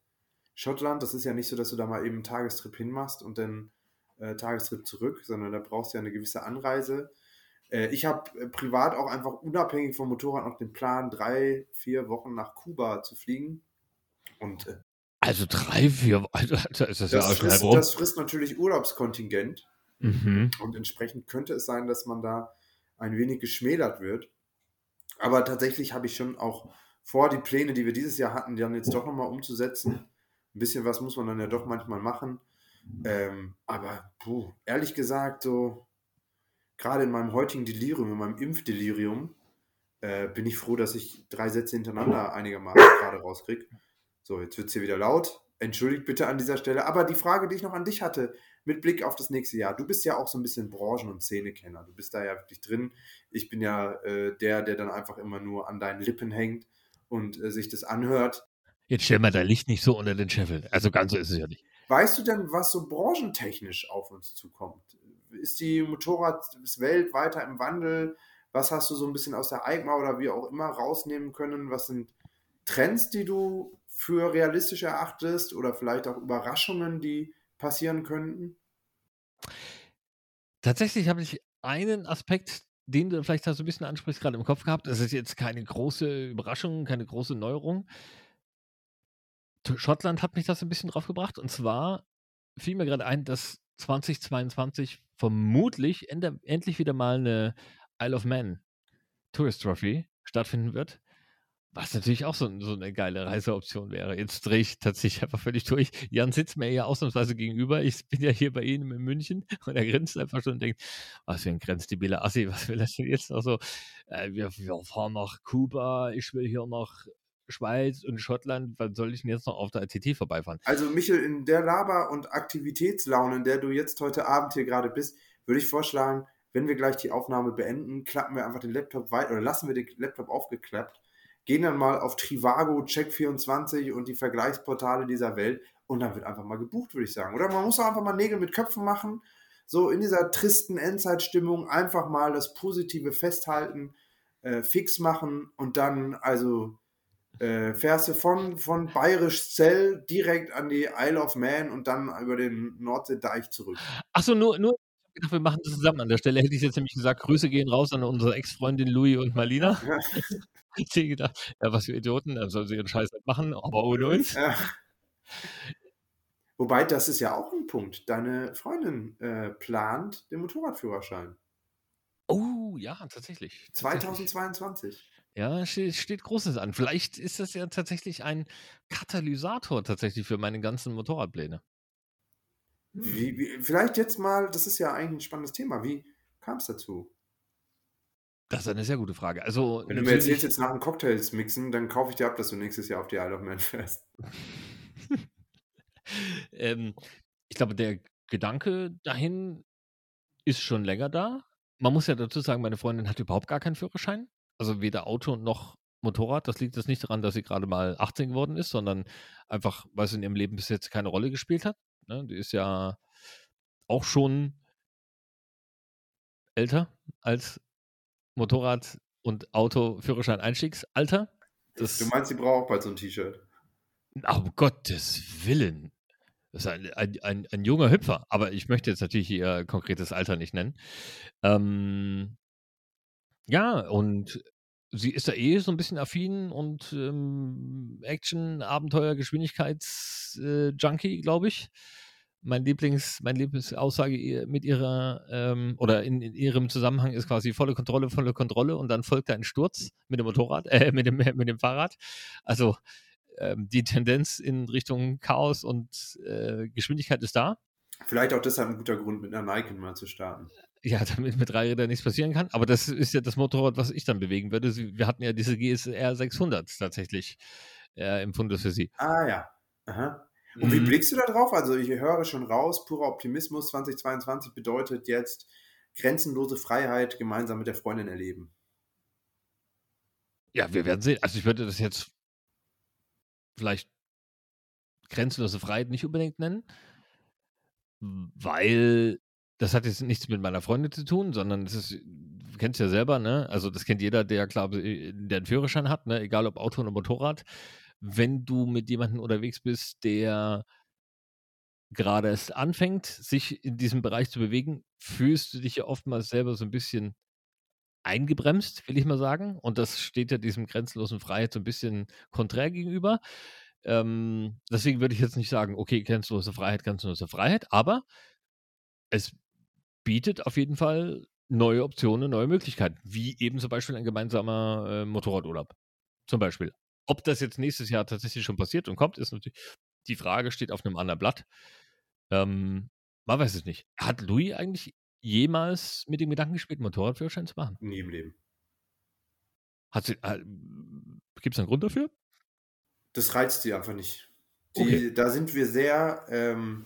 Schottland, das ist ja nicht so, dass du da mal eben einen Tagestrip hinmachst und dann äh, Tagestrip zurück, sondern da brauchst du ja eine gewisse Anreise. Äh, ich habe äh, privat auch einfach unabhängig vom Motorrad noch den Plan, drei, vier Wochen nach Kuba zu fliegen. Und äh, Also drei, vier, also ist das, ja auch das, schnell frisst, rum. das frisst natürlich Urlaubskontingent. Mhm. Und entsprechend könnte es sein, dass man da ein wenig geschmälert wird. Aber tatsächlich habe ich schon auch vor, die Pläne, die wir dieses Jahr hatten, dann jetzt doch nochmal umzusetzen. Ein bisschen was muss man dann ja doch manchmal machen. Ähm, aber puh, ehrlich gesagt, so gerade in meinem heutigen Delirium, in meinem Impfdelirium, äh, bin ich froh, dass ich drei Sätze hintereinander einigermaßen gerade rauskriege. So, jetzt wird es hier wieder laut. Entschuldigt bitte an dieser Stelle. Aber die Frage, die ich noch an dich hatte, mit Blick auf das nächste Jahr. Du bist ja auch so ein bisschen Branchen- und Szenekenner. Du bist da ja wirklich drin. Ich bin ja äh, der, der dann einfach immer nur an deinen Lippen hängt und äh, sich das anhört. Jetzt stell mal dein Licht nicht so unter den Scheffel. Also ganz so ist es ja nicht. Weißt du denn, was so branchentechnisch auf uns zukommt? Ist die Motorradwelt weiter im Wandel? Was hast du so ein bisschen aus der EICMA oder wie auch immer rausnehmen können? Was sind Trends, die du für realistisch erachtest oder vielleicht auch Überraschungen, die passieren könnten? Tatsächlich habe ich einen Aspekt, den du vielleicht so ein bisschen ansprichst, gerade im Kopf gehabt. Das ist jetzt keine große Überraschung, keine große Neuerung. Schottland hat mich das ein bisschen drauf gebracht. Und zwar fiel mir gerade ein, dass 2022 vermutlich ende- endlich wieder mal eine Isle of Man Tourist Trophy stattfinden wird. Was natürlich auch so, so eine geile Reiseoption wäre. Jetzt drehe ich tatsächlich einfach völlig durch. Jan sitzt mir ja ausnahmsweise gegenüber. Ich bin ja hier bei Ihnen in München und er grinst einfach schon und denkt, was für ein grenzdebiler Assi, was will das denn jetzt noch so? Äh, wir, wir fahren nach Kuba, ich will hier nach Schweiz und Schottland. Wann soll ich denn jetzt noch auf der ITT vorbeifahren? Also, Michel, in der Laber- und Aktivitätslaune, in der du jetzt heute Abend hier gerade bist, würde ich vorschlagen, wenn wir gleich die Aufnahme beenden, klappen wir einfach den Laptop weiter oder lassen wir den Laptop aufgeklappt, gehen dann mal auf Trivago, Check24 und die Vergleichsportale dieser Welt und dann wird einfach mal gebucht, würde ich sagen. Oder man muss auch einfach mal Nägel mit Köpfen machen, so in dieser tristen Endzeitstimmung einfach mal das Positive festhalten, äh, fix machen und dann also äh, fährst du von, von Bayerisch Zell direkt an die Isle of Man und dann über den Nordseedeich zurück. Achso, nur, nur, gedacht, wir machen das zusammen. An der Stelle hätte ich jetzt nämlich gesagt, Grüße gehen raus an unsere Ex-Freundin Louis und Marlina. Hätte gedacht, ja, was für Idioten, dann sollen sie ihren Scheiß halt machen, aber ohne uns. Ja. Wobei, das ist ja auch ein Punkt. Deine Freundin äh, plant den Motorradführerschein. Oh, ja, tatsächlich. tatsächlich. 2022. Ja, steht, Großes an. Vielleicht ist das ja tatsächlich ein Katalysator tatsächlich für meine ganzen Motorradpläne. Wie, wie, vielleicht jetzt mal, das ist ja eigentlich ein spannendes Thema. Wie kam es dazu? Das ist eine sehr gute Frage. Also, Wenn du mir erzählst, jetzt nach dem Cocktails mixen, dann kaufe ich dir ab, dass du nächstes Jahr auf die Isle of Man fährst. ähm, ich glaube, der Gedanke dahin ist schon länger da. Man muss ja dazu sagen, meine Freundin hat überhaupt gar keinen Führerschein. Also weder Auto noch Motorrad. Das liegt jetzt nicht daran, dass sie gerade mal 18 geworden ist, sondern einfach, weil es in ihrem Leben bis jetzt keine Rolle gespielt hat. Ne? Die ist ja auch schon älter als Motorrad- und Auto-Führerschein-Einstiegsalter. Das, Du meinst, sie braucht auch bald so ein T-Shirt. um Gottes Willen. Das ist ein, ein, ein, ein junger Hüpfer, aber ich möchte jetzt natürlich ihr konkretes Alter nicht nennen. Ähm, ja, und sie ist da eh so ein bisschen affin und ähm, Action, Abenteuer, Geschwindigkeits-Junkie, glaube ich. Mein Lieblings, meine Lieblingsaussage mit ihrer ähm, oder in, in ihrem Zusammenhang ist quasi volle Kontrolle, volle Kontrolle und dann folgt ein Sturz mit dem Motorrad, äh, mit dem, mit dem Fahrrad. Also ähm, die Tendenz in Richtung Chaos und äh, Geschwindigkeit ist da. Vielleicht auch deshalb ein guter Grund, mit einer Nike mal zu starten. Ja, damit mit drei Rädern nichts passieren kann. Aber das ist ja das Motorrad, was ich dann bewegen würde. Wir hatten ja diese GSR 600 tatsächlich äh, im Fundus für sie. Ah ja. Aha. Und wie Mhm. blickst du da drauf? Also ich höre schon raus, purer Optimismus 2022 bedeutet jetzt grenzenlose Freiheit gemeinsam mit der Freundin erleben. Ja, wir werden sehen. Also ich würde das jetzt vielleicht grenzenlose Freiheit nicht unbedingt nennen, weil das hat jetzt nichts mit meiner Freundin zu tun, sondern es ist, du kennst ja selber, ne? Also das kennt jeder, der klar, der einen Führerschein hat, ne? Egal ob Auto oder Motorrad. Wenn du mit jemandem unterwegs bist, der gerade erst anfängt, sich in diesem Bereich zu bewegen, fühlst du dich ja oftmals selber so ein bisschen eingebremst, will ich mal sagen. Und das steht ja diesem grenzenlosen Freiheit so ein bisschen konträr gegenüber. Ähm, deswegen würde ich jetzt nicht sagen, okay, grenzenlose Freiheit, grenzenlose Freiheit, aber es bietet auf jeden Fall neue Optionen, neue Möglichkeiten, wie eben zum Beispiel ein gemeinsamer äh, Motorradurlaub. Zum Beispiel. Ob das jetzt nächstes Jahr tatsächlich schon passiert und kommt, ist natürlich die Frage, steht auf einem anderen Blatt. Ähm, man weiß es nicht. Hat Louis eigentlich jemals mit dem Gedanken gespielt, Motorradführerschein zu machen? Nie im Leben. Hat äh, Gibt es einen Grund dafür? Das reizt sie einfach nicht. Die, Okay. Da sind wir sehr, ähm,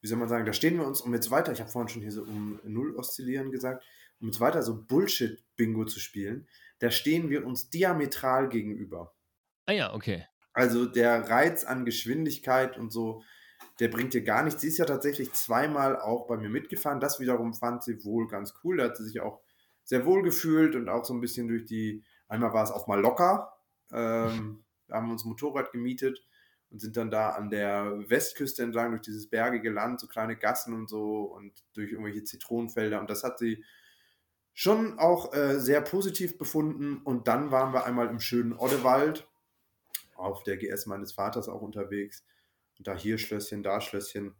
wie soll man sagen, da stehen wir uns, um jetzt weiter, ich habe vorhin schon hier so um Null oszillieren gesagt, um jetzt weiter so Bullshit-Bingo zu spielen, da stehen wir uns diametral gegenüber. Ah ja, okay. Also der Reiz an Geschwindigkeit und so, der bringt dir gar nichts. Sie ist ja tatsächlich zweimal auch bei mir mitgefahren. Das wiederum fand sie wohl ganz cool. Da hat sie sich auch sehr wohl gefühlt und auch so ein bisschen durch die, einmal war es auch mal locker. Ähm, da haben wir uns ein Motorrad gemietet und sind dann da an der Westküste entlang durch dieses bergige Land, so kleine Gassen und so und durch irgendwelche Zitronenfelder. Und das hat sie schon auch äh, sehr positiv befunden. Und dann waren wir einmal im schönen Oddewald auf der GS meines Vaters auch unterwegs. Und da hier Schlösschen, da Schlösschen.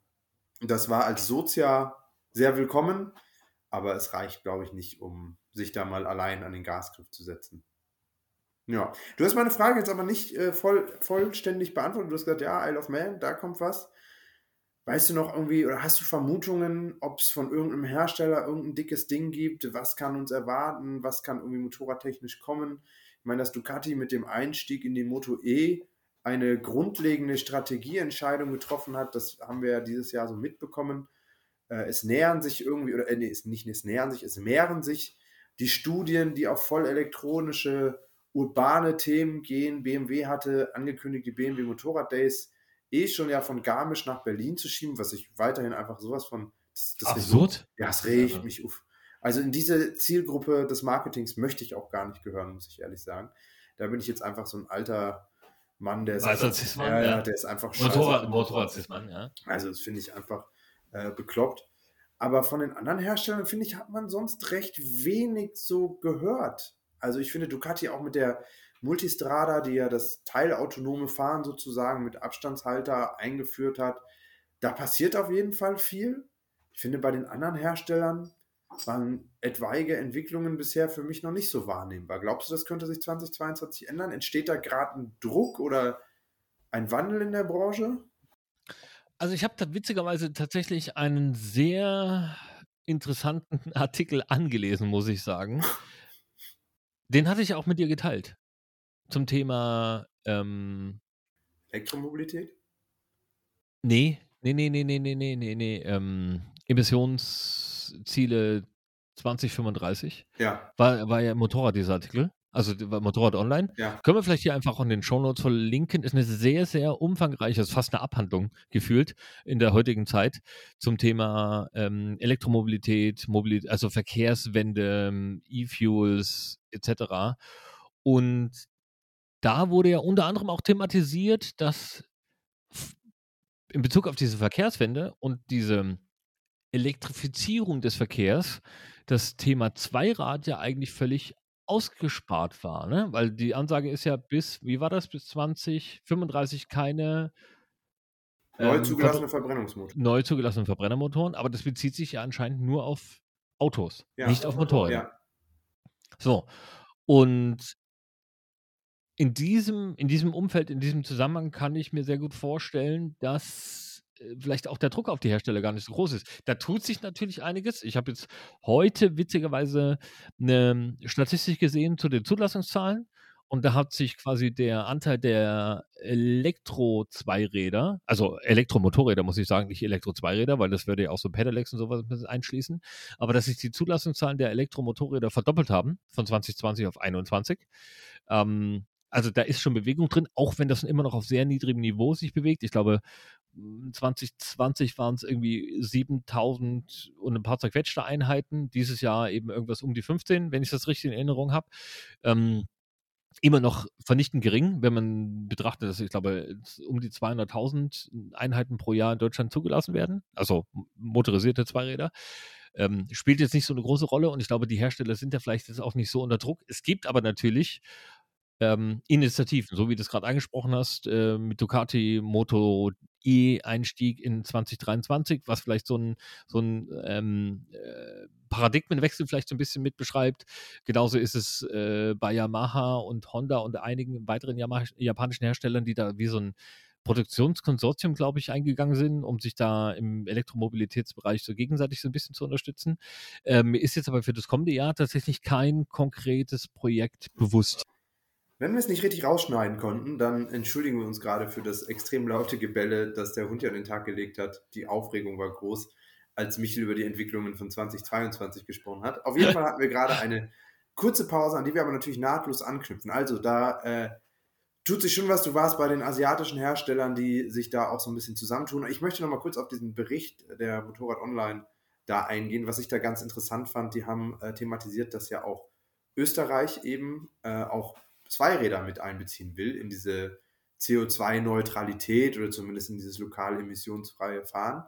Das war als Sozia sehr willkommen, aber es reicht, glaube ich, nicht, um sich da mal allein an den Gasgriff zu setzen. Ja, du hast meine Frage jetzt aber nicht äh, voll, vollständig beantwortet. Du hast gesagt, ja, Isle of Man, da kommt was. Weißt du noch irgendwie, oder hast du Vermutungen, ob es von irgendeinem Hersteller irgendein dickes Ding gibt? Was kann uns erwarten? Was kann irgendwie motorradtechnisch kommen? Ich meine, dass Ducati mit dem Einstieg in die Moto E eine grundlegende Strategieentscheidung getroffen hat, das haben wir ja dieses Jahr so mitbekommen. Äh, es nähern sich irgendwie, oder äh, nee, es nicht, es nähern sich, es mehren sich die Studien, die auf voll elektronische, urbane Themen gehen. BMW hatte angekündigt, die BMW Motorrad Days eh schon ja von Garmisch nach Berlin zu schieben, was ich weiterhin einfach sowas von das, das Absurd. ja, es regt mich auf. Also in diese Zielgruppe des Marketings möchte ich auch gar nicht gehören, muss ich ehrlich sagen. Da bin ich jetzt einfach so ein alter Mann, der ist Weißer einfach, Cis-Mann, ja, ja, der ist einfach Motorrad, scheiße. Motorrad-Cis-Mann, ja. Also das finde ich einfach äh, bekloppt. Aber von den anderen Herstellern, finde ich, hat man sonst recht wenig so gehört. Also ich finde Ducati auch mit der Multistrada, die ja das teilautonome Fahren sozusagen mit Abstandshalter eingeführt hat, da passiert auf jeden Fall viel. Ich finde, bei den anderen Herstellern waren etwaige Entwicklungen bisher für mich noch nicht so wahrnehmbar. Glaubst du, das könnte sich 2022 ändern? Entsteht da gerade ein Druck oder ein Wandel in der Branche? Also ich habe da witzigerweise tatsächlich einen sehr interessanten Artikel angelesen, muss ich sagen. Den hatte ich auch mit dir geteilt. Zum Thema, ähm, Elektromobilität? nee, nee, nee, nee, nee, nee, nee, nee, nee, ähm, Emissionsziele 2035. Ja, War, war ja Motorrad dieser Artikel. Also Motorrad online. ja. Können wir vielleicht hier einfach in den Shownotes verlinken. Ist eine sehr, sehr umfangreiche, ist fast eine Abhandlung gefühlt in der heutigen Zeit zum Thema ähm, Elektromobilität, Mobilität, also Verkehrswende, E-Fuels etc. Und da wurde ja unter anderem auch thematisiert, dass in Bezug auf diese Verkehrswende und diese Elektrifizierung des Verkehrs das Thema Zweirad ja eigentlich völlig ausgespart war, ne? Weil die Ansage ist ja bis, wie war das, bis 2035 keine Neu ähm, zugelassene Verbr- Verbrennungsmotor. neu zugelassenen Verbrennermotoren, aber das bezieht sich ja anscheinend nur auf Autos, Ja. nicht auf Motorräder. Ja, So. Und in diesem, in diesem Umfeld, in diesem Zusammenhang kann ich mir sehr gut vorstellen, dass vielleicht auch der Druck auf die Hersteller gar nicht so groß ist. Da tut sich natürlich einiges. Ich habe jetzt heute witzigerweise eine Statistik gesehen zu den Zulassungszahlen und da hat sich quasi der Anteil der Elektro-Zweiräder, also Elektromotorräder muss ich sagen, nicht Elektro-Zweiräder, weil das würde ja auch so Pedelecs und sowas einschließen, aber dass sich die Zulassungszahlen der Elektromotorräder verdoppelt haben von 2020 auf 21. Ähm, also da ist schon Bewegung drin, auch wenn das immer noch auf sehr niedrigem Niveau sich bewegt. Ich glaube, 2020 waren es irgendwie 7000 und ein paar zerquetschte Einheiten. Dieses Jahr eben irgendwas um die 15, wenn ich das richtig in Erinnerung habe. Ähm, immer noch vernichtend gering, wenn man betrachtet, dass ich glaube, um die 200.000 Einheiten pro Jahr in Deutschland zugelassen werden. Also motorisierte Zweiräder. Ähm, spielt jetzt nicht so eine große Rolle und ich glaube, die Hersteller sind ja vielleicht jetzt auch nicht so unter Druck. Es gibt aber natürlich ähm, Initiativen, so wie du es gerade angesprochen hast, äh, mit Ducati Moto E-Einstieg in 2023, was vielleicht so ein, so ein ähm, äh, Paradigmenwechsel vielleicht so ein bisschen mit beschreibt. Genauso ist es äh, bei Yamaha und Honda und einigen weiteren Yamaha japanischen Herstellern, die da wie so ein Produktionskonsortium, glaube ich, eingegangen sind, um sich da im Elektromobilitätsbereich so gegenseitig so ein bisschen zu unterstützen. Ähm, ist jetzt aber für das kommende Jahr tatsächlich kein konkretes Projekt bewusst. Wenn wir es nicht richtig rausschneiden konnten, dann entschuldigen wir uns gerade für das extrem laute Gebälle, das der Hund ja an den Tag gelegt hat. Die Aufregung war groß, als Michel über die Entwicklungen von 2022 gesprochen hat. Auf jeden Fall hatten wir gerade eine kurze Pause, an die wir aber natürlich nahtlos anknüpfen. Also da äh, tut sich schon was. Du warst bei den asiatischen Herstellern, die sich da auch so ein bisschen zusammentun. Ich möchte noch mal kurz auf diesen Bericht der Motorrad Online da eingehen. Was ich da ganz interessant fand, die haben äh, thematisiert, dass ja auch Österreich eben äh, auch Zweiräder mit einbeziehen will in diese CO2-Neutralität oder zumindest in dieses lokale emissionsfreie Fahren.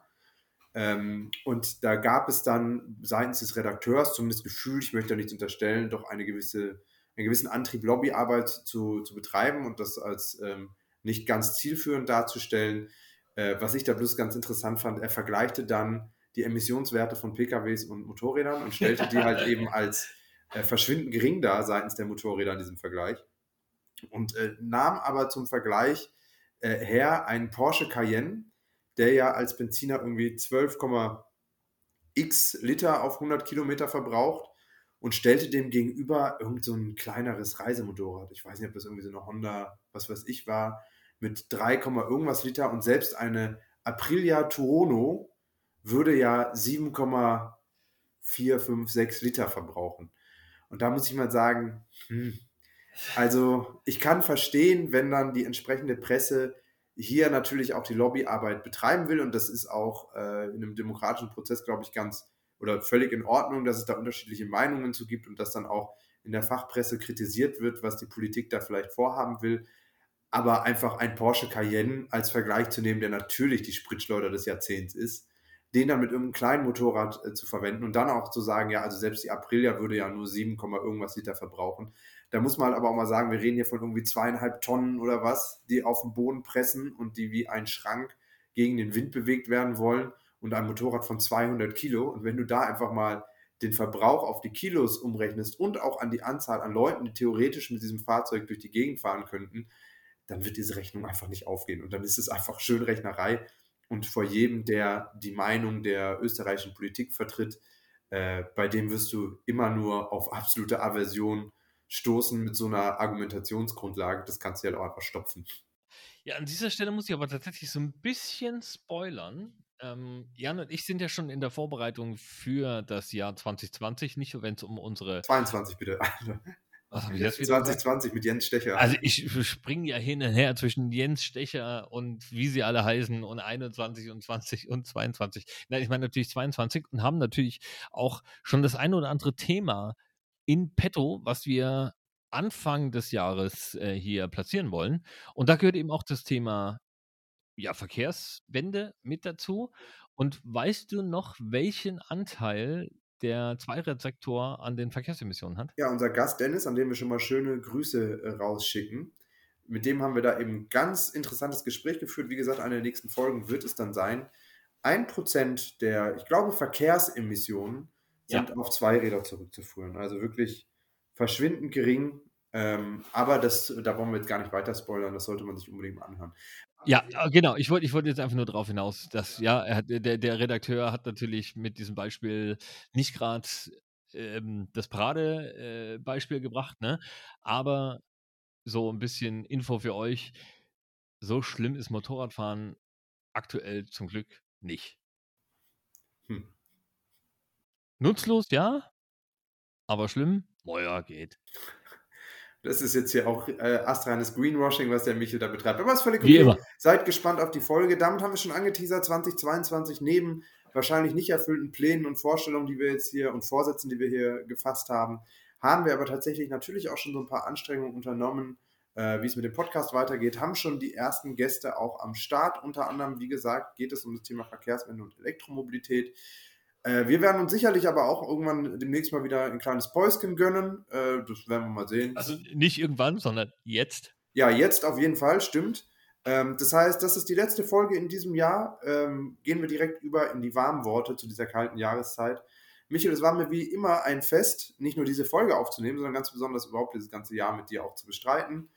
Ähm, und da gab es dann seitens des Redakteurs zumindest Gefühl, ich möchte da nichts unterstellen, doch eine gewisse, einen gewissen Antrieb, Lobbyarbeit zu, zu betreiben und das als ähm, nicht ganz zielführend darzustellen. Äh, was ich da bloß ganz interessant fand, er vergleichte dann die Emissionswerte von PKWs und Motorrädern und stellte die halt eben als äh, verschwindend gering dar seitens der Motorräder in diesem Vergleich und äh, nahm aber zum Vergleich äh, her einen Porsche Cayenne, der ja als Benziner irgendwie 12,x Liter auf 100 Kilometer verbraucht und stellte dem gegenüber irgend so ein kleineres Reisemotorrad. Ich weiß nicht, ob das irgendwie so eine Honda, was weiß ich, war, mit 3, irgendwas Liter und selbst eine Aprilia Tuono würde ja 7,456 Liter verbrauchen. Und da muss ich mal sagen, hm, also ich kann verstehen, wenn dann die entsprechende Presse hier natürlich auch die Lobbyarbeit betreiben will und das ist auch äh, in einem demokratischen Prozess, glaube ich, ganz oder völlig in Ordnung, dass es da unterschiedliche Meinungen zu gibt und dass dann auch in der Fachpresse kritisiert wird, was die Politik da vielleicht vorhaben will. Aber einfach ein Porsche Cayenne als Vergleich zu nehmen, der natürlich die Spritschleuder des Jahrzehnts ist, den dann mit irgendeinem kleinen Motorrad äh, zu verwenden und dann auch zu sagen, ja, also selbst die Aprilia würde ja nur 7, irgendwas Liter verbrauchen. Da muss man aber auch mal sagen, wir reden hier von irgendwie zweieinhalb Tonnen oder was, die auf den Boden pressen und die wie ein Schrank gegen den Wind bewegt werden wollen und ein Motorrad von 200 Kilo. Und wenn du da einfach mal den Verbrauch auf die Kilos umrechnest und auch an die Anzahl an Leuten, die theoretisch mit diesem Fahrzeug durch die Gegend fahren könnten, dann wird diese Rechnung einfach nicht aufgehen. Und dann ist es einfach Schönrechnerei. Und vor jedem, der die Meinung der österreichischen Politik vertritt, äh, bei dem wirst du immer nur auf absolute Aversion stoßen mit so einer Argumentationsgrundlage, das kannst du ja halt auch einfach stopfen. Ja, an dieser Stelle muss ich aber tatsächlich so ein bisschen spoilern. Ähm, Jan und ich sind ja schon in der Vorbereitung für das Jahr 2020, nicht nur wenn es um unsere. 22 bitte. Was habe ich jetzt wieder 2020 gesagt? mit Jens Stecher. Also ich springe ja hin und her zwischen Jens Stecher und wie sie alle heißen und 21 und 20 und 22. Nein, ich meine natürlich 22 und haben natürlich auch schon das eine oder andere Thema in petto, was wir Anfang des Jahres äh, hier platzieren wollen. Und da gehört eben auch das Thema ja, Verkehrswende mit dazu. Und weißt du noch, welchen Anteil der Zweiradsektor an den Verkehrsemissionen hat? Ja, unser Gast Dennis, an dem wir schon mal schöne Grüße äh, rausschicken. Mit dem haben wir da eben ganz interessantes Gespräch geführt. Wie gesagt, eine der nächsten Folgen wird es dann sein. Ein Prozent der, ich glaube, Verkehrsemissionen sind ja. auf Zweiräder zurückzuführen. Also wirklich verschwindend gering. Ähm, aber das, da wollen wir jetzt gar nicht weiter spoilern, das sollte man sich unbedingt mal anhören. Ja, genau. Ich wollte ich wollt jetzt einfach nur darauf hinaus, dass ja, hat, der, der Redakteur hat natürlich mit diesem Beispiel nicht gerade ähm, das Paradebeispiel äh, gebracht, ne? aber so ein bisschen Info für euch. So schlimm ist Motorradfahren aktuell zum Glück nicht. Hm. Nutzlos, ja, aber schlimm, naja, geht. Das ist jetzt hier auch äh, astreines Greenwashing, was der Michel da betreibt. Aber ist völlig Wie okay. immer. Seid gespannt auf die Folge. Damit haben wir schon angeteasert, 2022 neben wahrscheinlich nicht erfüllten Plänen und Vorstellungen, die wir jetzt hier und Vorsätzen, die wir hier gefasst haben, haben wir aber tatsächlich natürlich auch schon so ein paar Anstrengungen unternommen, äh, wie es mit dem Podcast weitergeht, haben schon die ersten Gäste auch am Start. Unter anderem, wie gesagt, geht es um das Thema Verkehrswende und Elektromobilität. Äh, wir werden uns sicherlich aber auch irgendwann demnächst mal wieder ein kleines Päuschen gönnen. Äh, das werden wir mal sehen. Also nicht irgendwann, sondern jetzt. Ja, jetzt auf jeden Fall, stimmt. Ähm, das heißt, das ist die letzte Folge in diesem Jahr. Ähm, gehen wir direkt über in die warmen Worte zu dieser kalten Jahreszeit. Michael, es war mir wie immer ein Fest, nicht nur diese Folge aufzunehmen, sondern ganz besonders überhaupt dieses ganze Jahr mit dir auch zu bestreiten.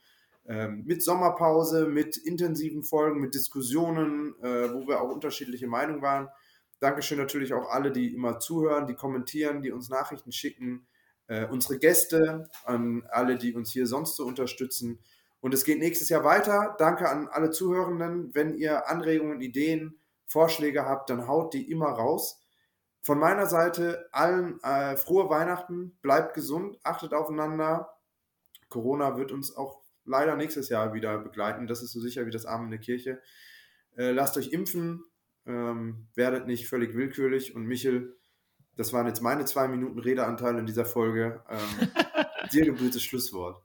Ähm, mit Sommerpause, mit intensiven Folgen, mit Diskussionen, äh, wo wir auch unterschiedliche Meinungen waren. Dankeschön natürlich auch alle, die immer zuhören, die kommentieren, die uns Nachrichten schicken, äh, unsere Gäste, an alle, die uns hier sonst so unterstützen. Und es geht nächstes Jahr weiter. Danke an alle Zuhörenden. Wenn ihr Anregungen, Ideen, Vorschläge habt, dann haut die immer raus. Von meiner Seite allen äh, frohe Weihnachten, bleibt gesund, achtet aufeinander. Corona wird uns auch leider nächstes Jahr wieder begleiten. Das ist so sicher wie das Arm in der Kirche. Äh, lasst euch impfen, ähm, werdet nicht völlig willkürlich. Und Michel, das waren jetzt meine zwei Minuten Redeanteil in dieser Folge. Ähm, dir gebührt das Schlusswort.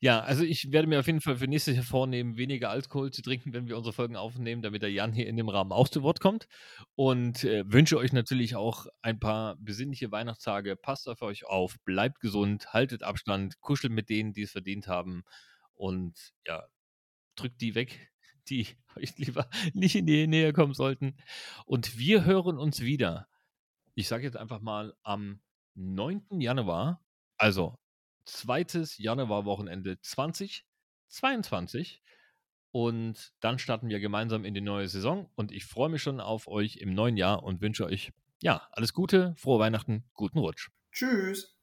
Ja, also ich werde mir auf jeden Fall für nächstes Jahr vornehmen, weniger Alkohol zu trinken, wenn wir unsere Folgen aufnehmen, damit der Jan hier in dem Rahmen auch zu Wort kommt. Und äh, wünsche euch natürlich auch ein paar besinnliche Weihnachtstage. Passt auf euch auf, bleibt gesund, haltet Abstand, kuschelt mit denen, die es verdient haben. Und ja, drückt die weg, die euch lieber nicht in die Nähe kommen sollten. Und wir hören uns wieder. Ich sage jetzt einfach mal am 9. Januar, also zweites Januarwochenende 2022. Und dann starten wir gemeinsam in die neue Saison. Und ich freue mich schon auf euch im neuen Jahr und wünsche euch, ja, alles Gute, frohe Weihnachten, guten Rutsch. Tschüss.